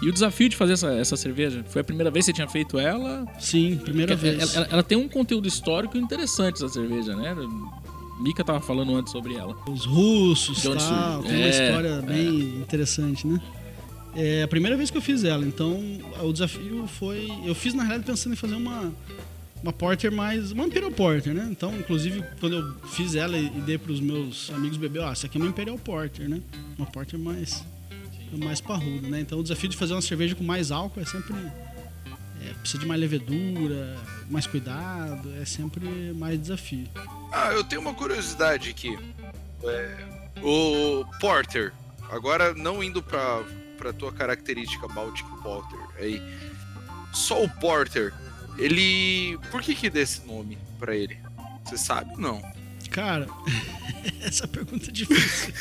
E o desafio de fazer essa, essa cerveja? Foi a primeira vez que você tinha feito ela? Sim, primeira Porque vez. Ela, ela- ela tem um conteúdo histórico interessante, essa cerveja, né? Mika tava falando antes sobre ela. Os russos tal, surgiu. tem uma É, história é. bem interessante, né? É a primeira vez que eu fiz ela, então o desafio foi. Eu fiz na realidade pensando em fazer uma, uma porter mais. Uma Imperial Porter, né? Então, inclusive, quando eu fiz ela e, dei para os meus amigos beber, ó, essa aqui é uma Imperial Porter, né? Uma porter mais. mais parruda, né? Então o desafio de fazer uma cerveja com mais álcool é sempre. é, precisa de mais levedura, mais cuidado, é sempre mais desafio. Ah, eu tenho uma curiosidade aqui. É, o Porter, agora não indo pra, pra tua característica Baltic Porter, aí. Só o Porter, ele. Por que que dê esse nome pra ele? Você sabe? Não. Cara, essa pergunta é difícil.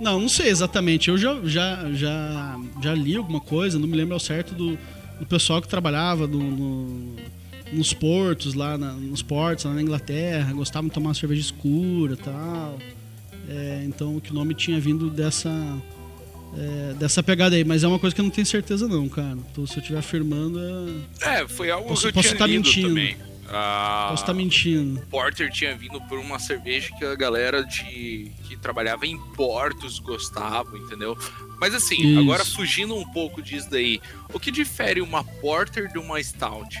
Não, não sei exatamente. Eu já, já, já, já li alguma coisa, não me lembro ao certo do, do pessoal que trabalhava no, no, nos portos, lá na, nos portos, lá na Inglaterra, gostavam de tomar cerveja escura e tal. É, então que o nome tinha vindo dessa, é, dessa pegada aí, mas é uma coisa que eu não tenho certeza não, cara. Então se eu estiver afirmando. É... é, foi algo posso, que eu posso tinha lido mentindo. também. Ah, Posso estar mentindo. Porter tinha vindo por uma cerveja que a galera de que trabalhava em portos gostava, entendeu? Mas assim, Isso. agora fugindo um pouco disso daí, o que difere uma Porter de uma Stout?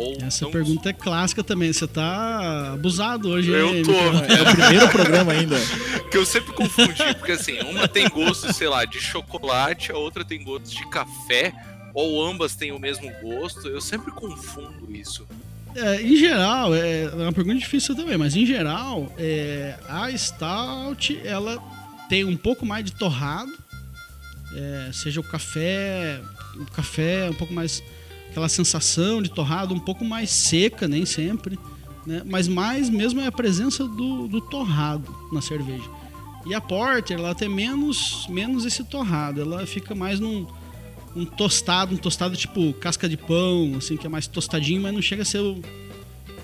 Ou Essa não- pergunta é clássica também. Você tá abusado hoje, Eu hein, tô. É o primeiro programa ainda. que eu sempre confundi, porque assim, uma tem gosto, sei lá, de chocolate, a outra tem gosto de café, ou ambas têm o mesmo gosto. Eu sempre confundo isso. É, em geral, é é uma pergunta difícil também, mas em geral, é, a Stout ela tem um pouco mais de torrado, é, seja o café, o café um pouco mais aquela sensação de torrado um pouco mais seca, nem sempre, né? Mas mais mesmo é a presença do, do torrado na cerveja. E a Porter ela tem menos menos esse torrado, ela fica mais num um tostado, um tostado tipo casca de pão, assim, que é mais tostadinho, mas não chega a ser o,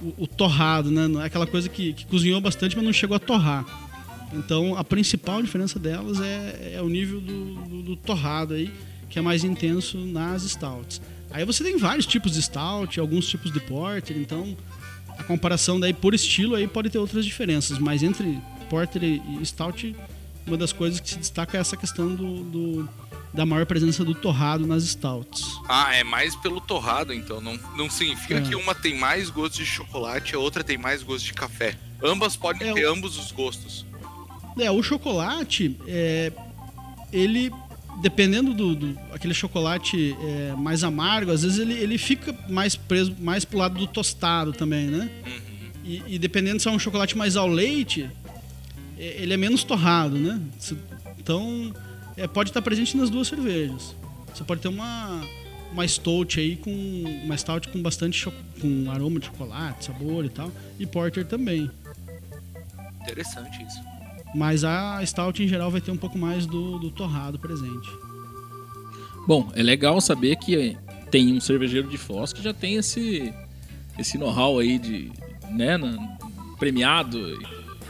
o, o torrado, né? É aquela coisa que, que cozinhou bastante, mas não chegou a torrar. Então a principal diferença delas é, é o nível do, do, do torrado aí, que é mais intenso nas stouts. Aí você tem vários tipos de stout, alguns tipos de porter, então a comparação daí por estilo aí pode ter outras diferenças, mas entre porter e stout, uma das coisas que se destaca é essa questão do, do- da maior presença do torrado nas stouts. Ah, é mais pelo torrado, então. Não, não significa É. que uma tem mais gosto de chocolate e a outra tem mais gosto de café. Ambas podem É, ter o- ambos os gostos. É, o chocolate, é, ele, dependendo do, do- aquele chocolate é, mais amargo, às vezes ele, ele fica mais preso, mais pro lado do tostado também, né? E, e dependendo se é um chocolate mais ao leite, é, ele é menos torrado, né? Então, é, pode estar presente nas duas cervejas. Você pode ter uma uma stout aí com uma stout com bastante com aroma de chocolate, sabor e tal, e porter também. Interessante isso. Mas a stout em geral vai ter um pouco mais do, do torrado presente. Bom, é legal saber que tem um cervejeiro de Foz que já tem esse, esse know-how aí de, né, na- premiado.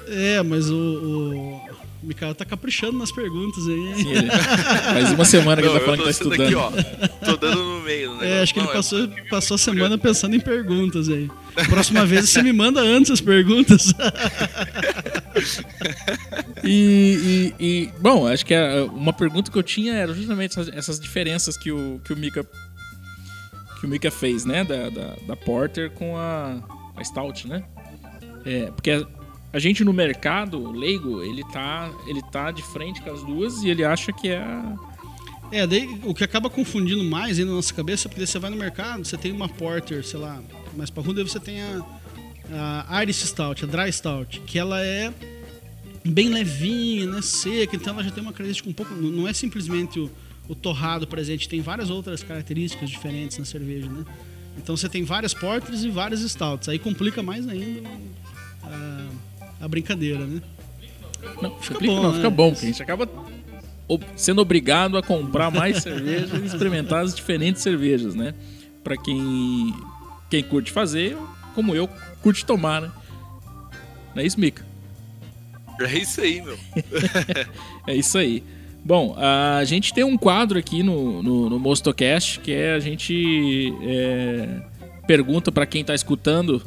É, mas o, o Mikael tá caprichando nas perguntas aí. Sim, ele- faz uma semana que Não, ele tá falando que tá estudando. aqui, ó. Tô dando no meio do negócio. É, acho que ele Não, passou, passou a semana pensando em perguntas aí. Próxima vez você me manda antes as perguntas. E, e- e, bom, acho que a- uma pergunta que eu tinha era justamente essas, essas diferenças que o, que o Mika que o Mika fez, né, da, da, da Porter com a, a Stout, né? É, porque a, gente no mercado leigo, ele tá, ele tá de frente com as duas e ele acha que é a, É, daí o que acaba confundindo mais aí na nossa cabeça, porque daí você vai no mercado, você tem uma Porter, sei lá, mais pra rua, daí você tem a, a Irish Stout, a Dry Stout, que ela é bem levinha, né, seca, então ela já tem uma característica um pouco, não não é simplesmente o, o torrado presente, tem várias outras características diferentes na cerveja, né? Então você tem várias Porters e várias Stouts, aí complica mais ainda a, brincadeira, né? Não, Fica fica bom, não, né? fica bom, porque a gente acaba sendo obrigado a comprar mais cerveja e experimentar as diferentes cervejas, né? Pra quem, quem curte fazer, como eu, curte tomar, né? Não é isso, Mika? É isso aí, meu. É isso aí. Bom, a gente tem um quadro aqui no, no, no Mostocast que é a gente é, pergunta pra quem tá escutando,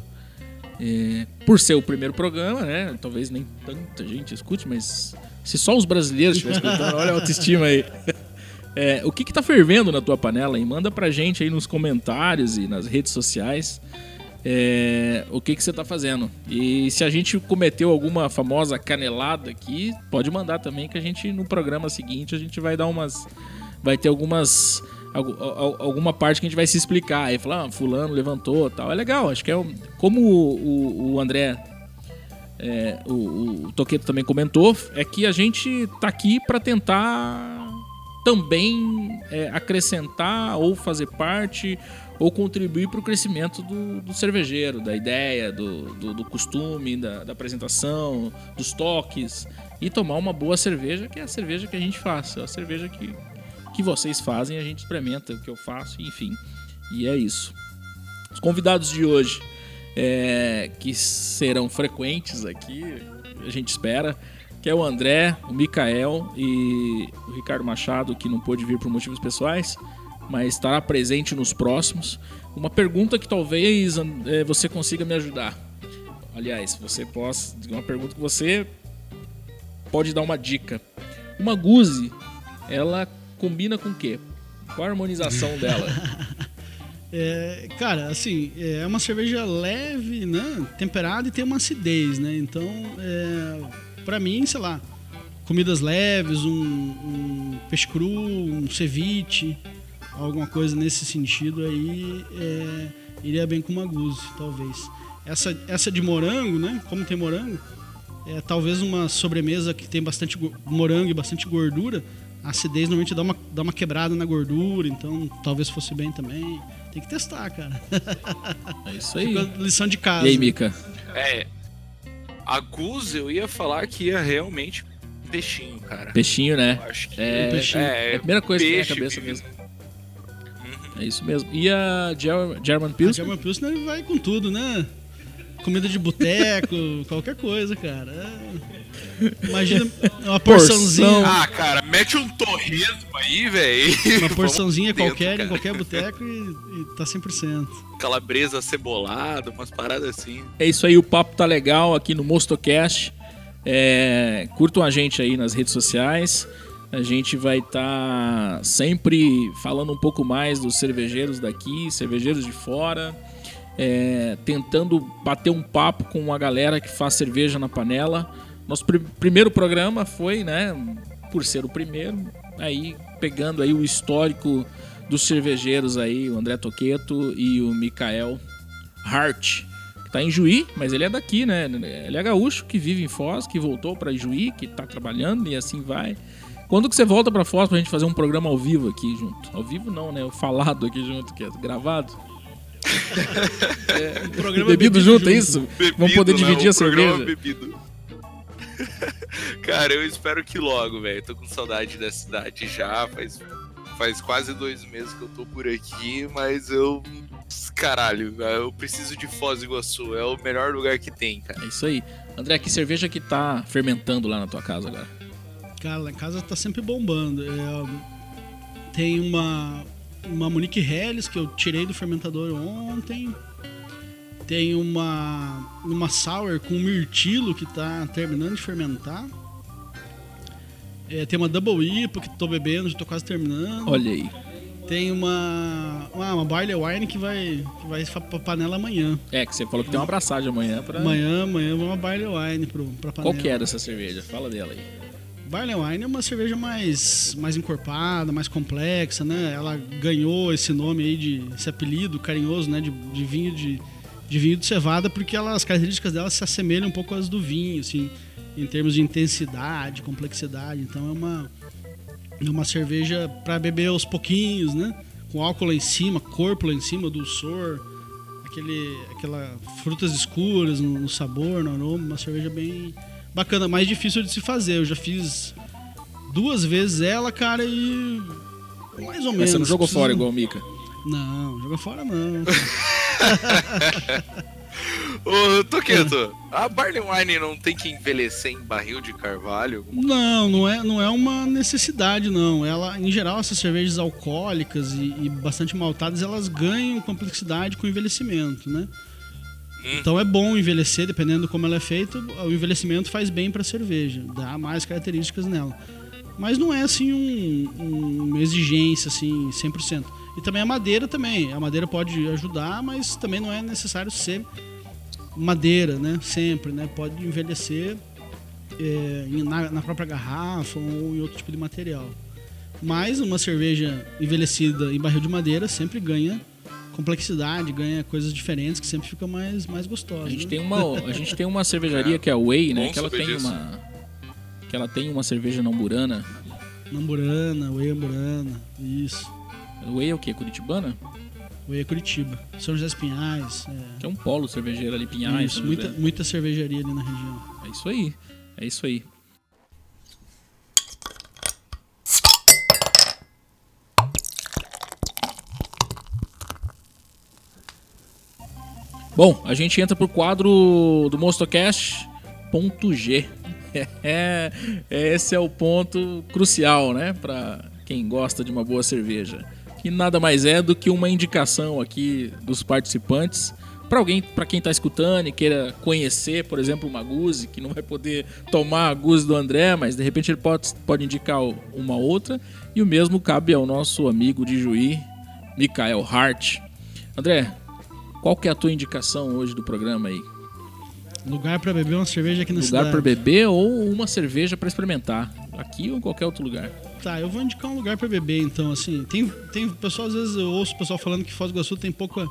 é, por ser o primeiro programa, né? Talvez nem tanta gente escute, mas se só os brasileiros estiverem escutando, olha a autoestima aí. É, o que que tá fervendo na tua panela? E manda pra gente aí nos comentários e nas redes sociais é, o que que você tá fazendo. E se a gente cometeu alguma famosa canelada aqui, pode mandar também que a gente no programa seguinte a gente vai dar umas vai ter algumas algu- al- alguma parte que a gente vai se explicar. Aí falar, ah, fulano levantou, tal. É legal, acho que é um- como o, o- o André é, o, o Toqueto também comentou, é que a gente tá aqui para tentar também é, acrescentar ou fazer parte ou contribuir para o crescimento do, do, cervejeiro, da ideia, do, do, do costume, da, da, apresentação, dos toques e tomar uma boa cerveja, que é a cerveja que a gente faz, é a cerveja que, que vocês fazem, a gente experimenta o que eu faço, enfim. E é isso. Os convidados de hoje, é, que serão frequentes aqui, a gente espera, que é o André, o Mikael e o Ricardo Machado, que não pôde vir por motivos pessoais, mas estará presente nos próximos. Uma pergunta que talvez é, você consiga me ajudar. Aliás, você possa. Uma pergunta que você pode dar uma dica. Uma guzi, ela combina com o quê? Qual a harmonização dela? É, cara, assim, é uma cerveja leve, né? Temperada e tem uma acidez, né? Então, é, para mim, sei lá, comidas leves, um, um, peixe cru, um ceviche, alguma coisa nesse sentido aí, é, iria bem com uma guzi, talvez. Essa, essa de morango, né? Como tem morango, é talvez uma sobremesa que tem bastante morango e bastante gordura. A acidez normalmente dá uma, dá uma quebrada na gordura, então talvez fosse bem também. Tem que testar, cara. É isso aí. Fica lição de casa. E aí, Mika? É. A Guz, eu ia falar que ia realmente peixinho, cara. Peixinho, né? Eu acho que é, peixinho. É, é, a primeira coisa peixe, que vem na cabeça mesmo. Uhum. É isso mesmo. E a German Pilsner? A German Pilsner vai com tudo, né? Comida de boteco, qualquer coisa, cara. É... Imagina uma porçãozinha. Ah, cara, mete um torresmo aí, velho. Uma porçãozinha dentro, qualquer cara. em qualquer boteco e, e tá 100%. Calabresa cebolada, umas paradas assim. É isso aí, o papo tá legal aqui no Mostocast. É, curtam a gente aí nas redes sociais. A gente vai estar tá sempre falando um pouco mais dos cervejeiros daqui, cervejeiros de fora. É, tentando bater um papo com a galera que faz cerveja na panela nosso pr primeiro programa foi, né, por ser o primeiro, aí pegando aí o histórico dos cervejeiros aí, o André Toqueto e o Mikael Hart, que tá em Juí, mas ele é daqui, né? Ele é gaúcho, que vive em Foz, que voltou para Juí, que tá trabalhando e assim vai. Quando que você volta para Foz pra gente fazer um programa ao vivo aqui junto? Ao vivo não, né? O falado aqui junto, que é gravado. é, um programa bebido, bebido junto, junto, é isso? Bebido, Vamos poder dividir não, a cerveja. Bebido. Cara, eu espero que logo, velho. Tô com saudade da cidade já. Faz, faz quase dois meses que eu tô por aqui, mas eu. Caralho, eu preciso de Foz do Iguaçu. É o melhor lugar que tem, cara. É isso aí. André, que cerveja que tá fermentando lá na tua casa agora? Cara, em casa tá sempre bombando. É, tem uma, uma Monique Helles que eu tirei do fermentador ontem. Tem uma, uma sour com mirtilo que está terminando de fermentar. É, tem uma Double IPA que estou bebendo, já estou quase terminando. Olha aí. Tem uma, uma, uma Barley Wine que vai, que vai pra panela amanhã. É, que você falou que tem uma abraçagem amanhã para Amanhã, amanhã uma Barley Wine pro, pra panela. Qual que é dessa cerveja? Fala dela aí. Barley Wine é uma cerveja mais, mais encorpada, mais complexa, né? Ela ganhou esse nome aí, de, esse apelido carinhoso, né? De, de vinho de de vinho de cevada porque ela, as características dela se assemelham um pouco às do vinho, assim, em termos de intensidade, complexidade. Então é uma, é uma cerveja para beber aos pouquinhos, né? Com álcool lá em cima, corpo lá em cima, dulçor, aquele, aquela frutas escuras no, no sabor, no aroma, uma cerveja bem bacana, mais difícil de se fazer. Eu já fiz duas vezes ela, cara, e mais ou menos. Mas você não jogou fora igual o Mika? Não, joga fora não. Ô, Toqueto, a Barley Wine não tem que envelhecer em barril de carvalho? Não, não é, não é uma necessidade, não. Ela, em geral, essas cervejas alcoólicas e, e bastante maltadas, elas ganham complexidade com o envelhecimento, né? Hum. Então é bom envelhecer, dependendo de como ela é feita, o envelhecimento faz bem para a cerveja, dá mais características nela. Mas não é assim um, um, uma exigência assim 100%. E também a madeira também. A madeira pode ajudar, mas também não é necessário ser madeira, né? Sempre, né? Pode envelhecer é, na, na, própria garrafa ou em outro tipo de material. Mas uma cerveja envelhecida em barril de madeira sempre ganha complexidade, ganha coisas diferentes que sempre fica mais, mais gostosa. A gente, né? tem uma, a gente tem uma cervejaria que é a Way, né? Que ela tem disso. uma. Que ela tem uma cerveja namburana. Namburana, Way Amburana, isso. Whey é o quê? Curitibana? Foi a Curitiba. São José dos Pinhais. É, Que é um polo cervejeiro ali, Pinhais. isso, muita, muita cervejaria ali na região. É isso aí. É isso aí. Bom, a gente entra pro quadro do Mostocast ponto G. É, esse é o ponto crucial, né, para quem gosta de uma boa cerveja. Que nada mais é do que uma indicação aqui dos participantes para alguém, para quem tá escutando e queira conhecer, por exemplo, uma Guzi, que não vai poder tomar a Guzi do André, mas de repente ele pode, pode indicar uma outra. E o mesmo cabe ao nosso amigo de Juí, Mikael Hart. André, qual que é a tua indicação hoje do programa aí? Lugar pra beber uma cerveja aqui na Lugar cidade. para beber ou uma cerveja para experimentar? Aqui ou em qualquer outro lugar? Tá, eu vou indicar um lugar pra beber, então, assim. Tem, tem pessoal, às vezes eu ouço o pessoal falando que Foz do Iguaçu tem pouca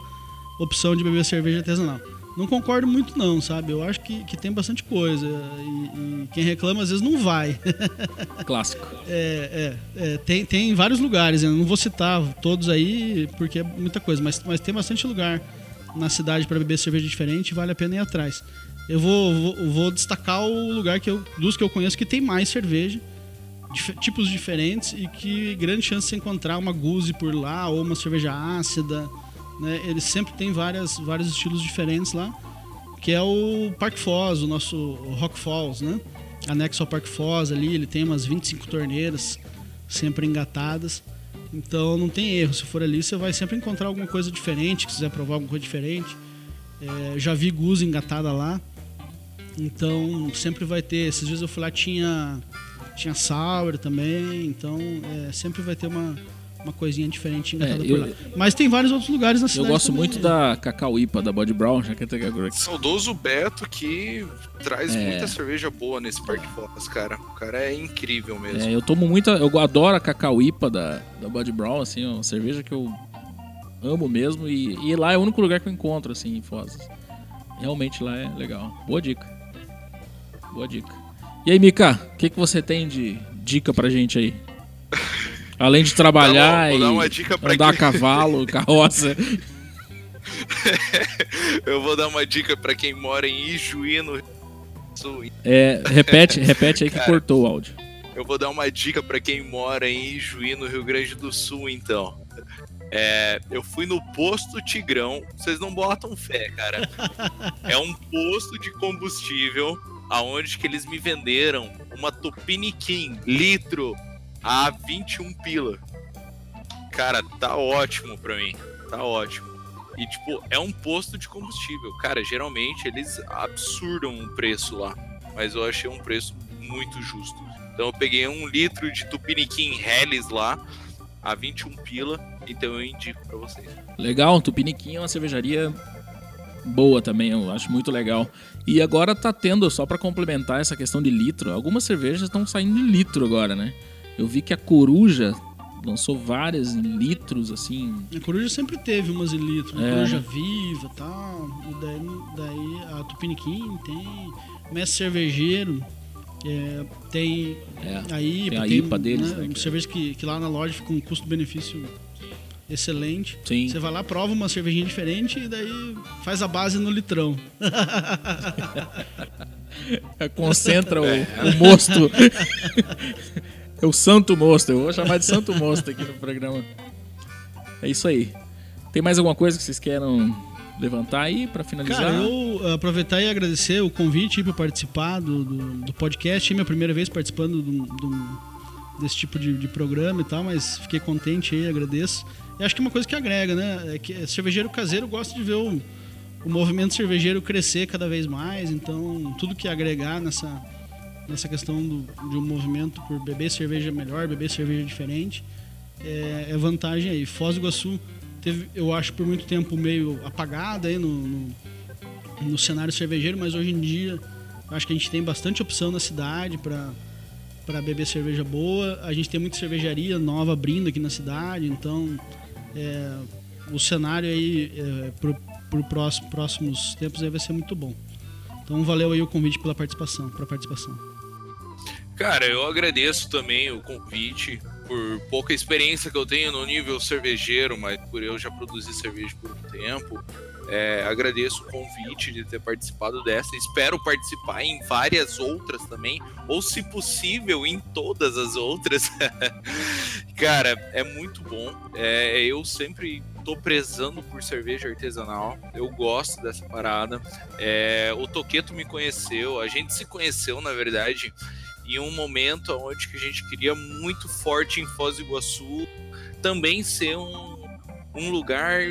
opção de beber cerveja artesanal. Não concordo muito, não, sabe? Eu acho que, que tem bastante coisa. E, e quem reclama, às vezes, não vai. Clássico. É, é, é, tem, tem vários lugares, eu não vou citar todos aí, porque é muita coisa, mas, mas tem bastante lugar na cidade para beber cerveja diferente, vale a pena ir atrás. Eu vou, vou, vou destacar o lugar que eu, dos que eu conheço que tem mais cerveja, dif- tipos diferentes, e que grande chance de você encontrar uma Guzi por lá, ou uma cerveja ácida. Né? Eles sempre tem várias, vários estilos diferentes lá, que é o Park Foz, o nosso Rock Falls, né? Anexo ao Park Foz ali, ele tem umas 25 torneiras sempre engatadas. Então não tem erro, se for ali você vai sempre encontrar alguma coisa diferente, se quiser provar alguma coisa diferente. É, já vi Guzi engatada lá. Então sempre vai ter. Esses dias eu fui lá, tinha, tinha Sour também. Então é, sempre vai ter uma, uma coisinha diferente engatada É, por eu- lá. Mas tem vários outros lugares na Eu cidade. gosto também. muito da Cacau IPA da Body Brown, já que até agora. Saudoso Beto que traz É. muita cerveja boa nesse Parque Foz, cara. O cara é incrível mesmo. É, eu tomo muita. Eu adoro a Cacau IPA da, da Body Brown, assim, é uma cerveja que eu amo mesmo. E, e lá é o único lugar que eu encontro, assim, em Foz. Realmente lá é legal. Boa dica. Boa dica. E aí, Mika, o que, que você tem de dica pra gente aí? Além de trabalhar Tá bom, vou dar e uma dica pra andar a quem- cavalo, carroça. Eu vou dar uma dica pra quem mora em Ijuí, no Rio Grande do Sul. É, repete, repete aí que Cara. cortou o áudio. Eu vou dar uma dica pra quem mora em Ijuí, no Rio Grande do Sul, então. É, eu fui no posto Tigrão. Vocês não botam fé, cara. É um posto de combustível aonde que eles me venderam uma Tupiniquim litro a 21 pila. Cara, tá ótimo pra mim. Tá ótimo. E, tipo, é um posto de combustível. Cara, geralmente eles absurdam o preço lá. Mas eu achei um preço muito justo. Então eu peguei um litro de Tupiniquim Helles lá, a 21 pila. Então eu indico pra vocês. Legal, Tupiniquim é uma cervejaria boa também, eu acho muito legal. E agora tá tendo, só pra complementar essa questão de litro, algumas cervejas estão saindo de litro agora, né? Eu vi que a Coruja lançou várias em litros, assim. A coruja sempre teve umas em litro, É. coruja viva e tal. E daí, daí a Tupiniquim tem. Mestre cervejeiro. é, tem É. a IPA, Tem a tem, IPA deles, né, né, que- cerveja que, que lá na loja fica um custo-benefício excelente. Sim. Você vai lá, prova uma cervejinha diferente e daí faz a base no litrão. Concentra o, o mosto. é o santo mosto, eu vou chamar de santo mosto aqui no programa. É isso aí. Tem mais alguma coisa que vocês queiram levantar aí pra finalizar? Cara, eu uh, aproveitar e agradecer o convite para participar do, do, do podcast. É minha primeira vez participando do- do- desse tipo de, de programa e tal, mas fiquei contente aí, agradeço. E acho que é uma coisa que agrega, né? É que cervejeiro caseiro gosta de ver o, o movimento cervejeiro crescer cada vez mais, então tudo que agregar nessa, nessa questão do, de um movimento por beber cerveja melhor, beber cerveja diferente, é, é vantagem aí. Foz do Iguaçu teve, eu acho, por muito tempo meio apagada aí no, no, no cenário cervejeiro, mas hoje em dia acho que a gente tem bastante opção na cidade para para beber cerveja boa. A gente tem muita cervejaria nova abrindo aqui na cidade, então é, o cenário aí é, pro próximo, próximos tempos aí vai ser muito bom. Então valeu aí o convite pela participação, para participação. Cara, eu agradeço também o convite. por pouca experiência que eu tenho no nível cervejeiro, mas por eu já produzir cerveja por um tempo, é, agradeço o convite de ter participado dessa. Espero participar em várias outras também, ou se possível, em todas as outras. Cara, é muito bom. É, eu sempre tô prezando por cerveja artesanal. Eu gosto dessa parada. É, o Toqueto me conheceu, a gente se conheceu, na verdade, em um momento onde que a gente queria muito forte em Foz do Iguaçu também ser um, um lugar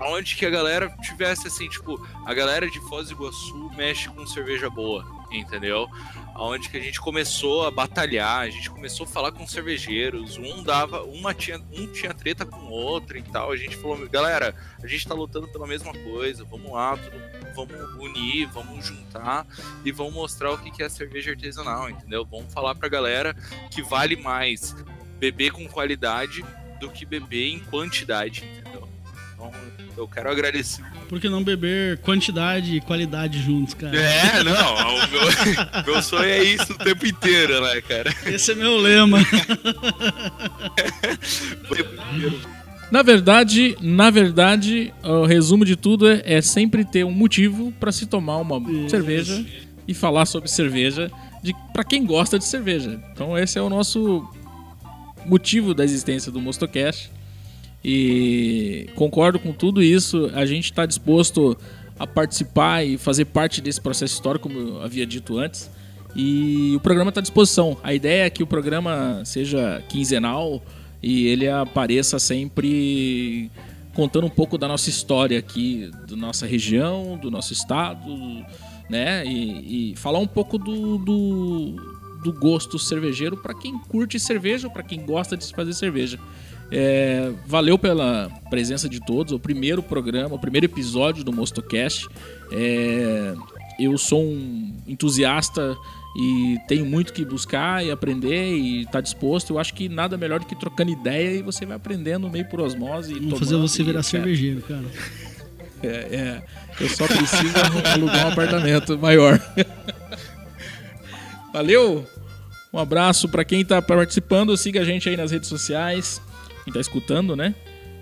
onde que a galera tivesse assim, tipo, a galera de Foz do Iguaçu mexe com cerveja boa, entendeu? Onde que a gente começou a batalhar, a gente começou a falar com cervejeiros, um dava, uma tinha, um tinha treta com o outro e tal. A gente falou, galera, a gente tá lutando pela mesma coisa, vamos lá, tudo, vamos unir, vamos juntar e vamos mostrar o que é cerveja artesanal, entendeu? Vamos falar pra galera que vale mais beber com qualidade do que beber em quantidade, entendeu? Então, eu quero agradecer. Por que não beber quantidade e qualidade juntos, cara? É, não, o meu, meu sonho é isso o tempo inteiro, né, cara? Esse é meu lema. Na verdade, na verdade, o resumo de tudo é, é sempre ter um motivo para se tomar uma Isso. cerveja e falar sobre cerveja de para quem gosta de cerveja. Então esse é o nosso motivo da existência do Mostocast. E concordo com tudo isso. A gente está disposto a participar e fazer parte desse processo histórico, como eu havia dito antes. E o programa está à disposição. A ideia é que o programa seja quinzenal e ele apareça sempre contando um pouco da nossa história aqui, da nossa região, do nosso estado, né? E, e falar um pouco do, do, do gosto cervejeiro para quem curte cerveja ou para quem gosta de fazer cerveja. É, valeu pela presença de todos. O primeiro programa, o primeiro episódio do Mostocast. É, eu sou um entusiasta e tenho muito que buscar e aprender e tá disposto. Eu acho que nada melhor do que trocando ideia e você vai aprendendo meio por osmose. Vamos fazer você virar cervejeiro, cara. É, é, eu só preciso alugar um apartamento maior. Valeu! Um abraço para quem tá participando. Siga a gente aí nas redes sociais. Quem tá escutando, né?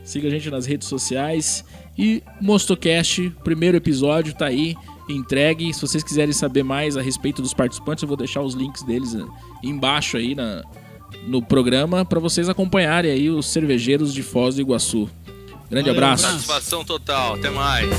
Siga a gente nas redes sociais. E Mostocast, primeiro episódio, tá aí. Entregue. Se vocês quiserem saber mais a respeito dos participantes, eu vou deixar os links deles eh, embaixo aí na, no programa para vocês acompanharem aí os cervejeiros de Foz do Iguaçu. Grande Valeu, abraço. abraço. Satisfação total, até mais.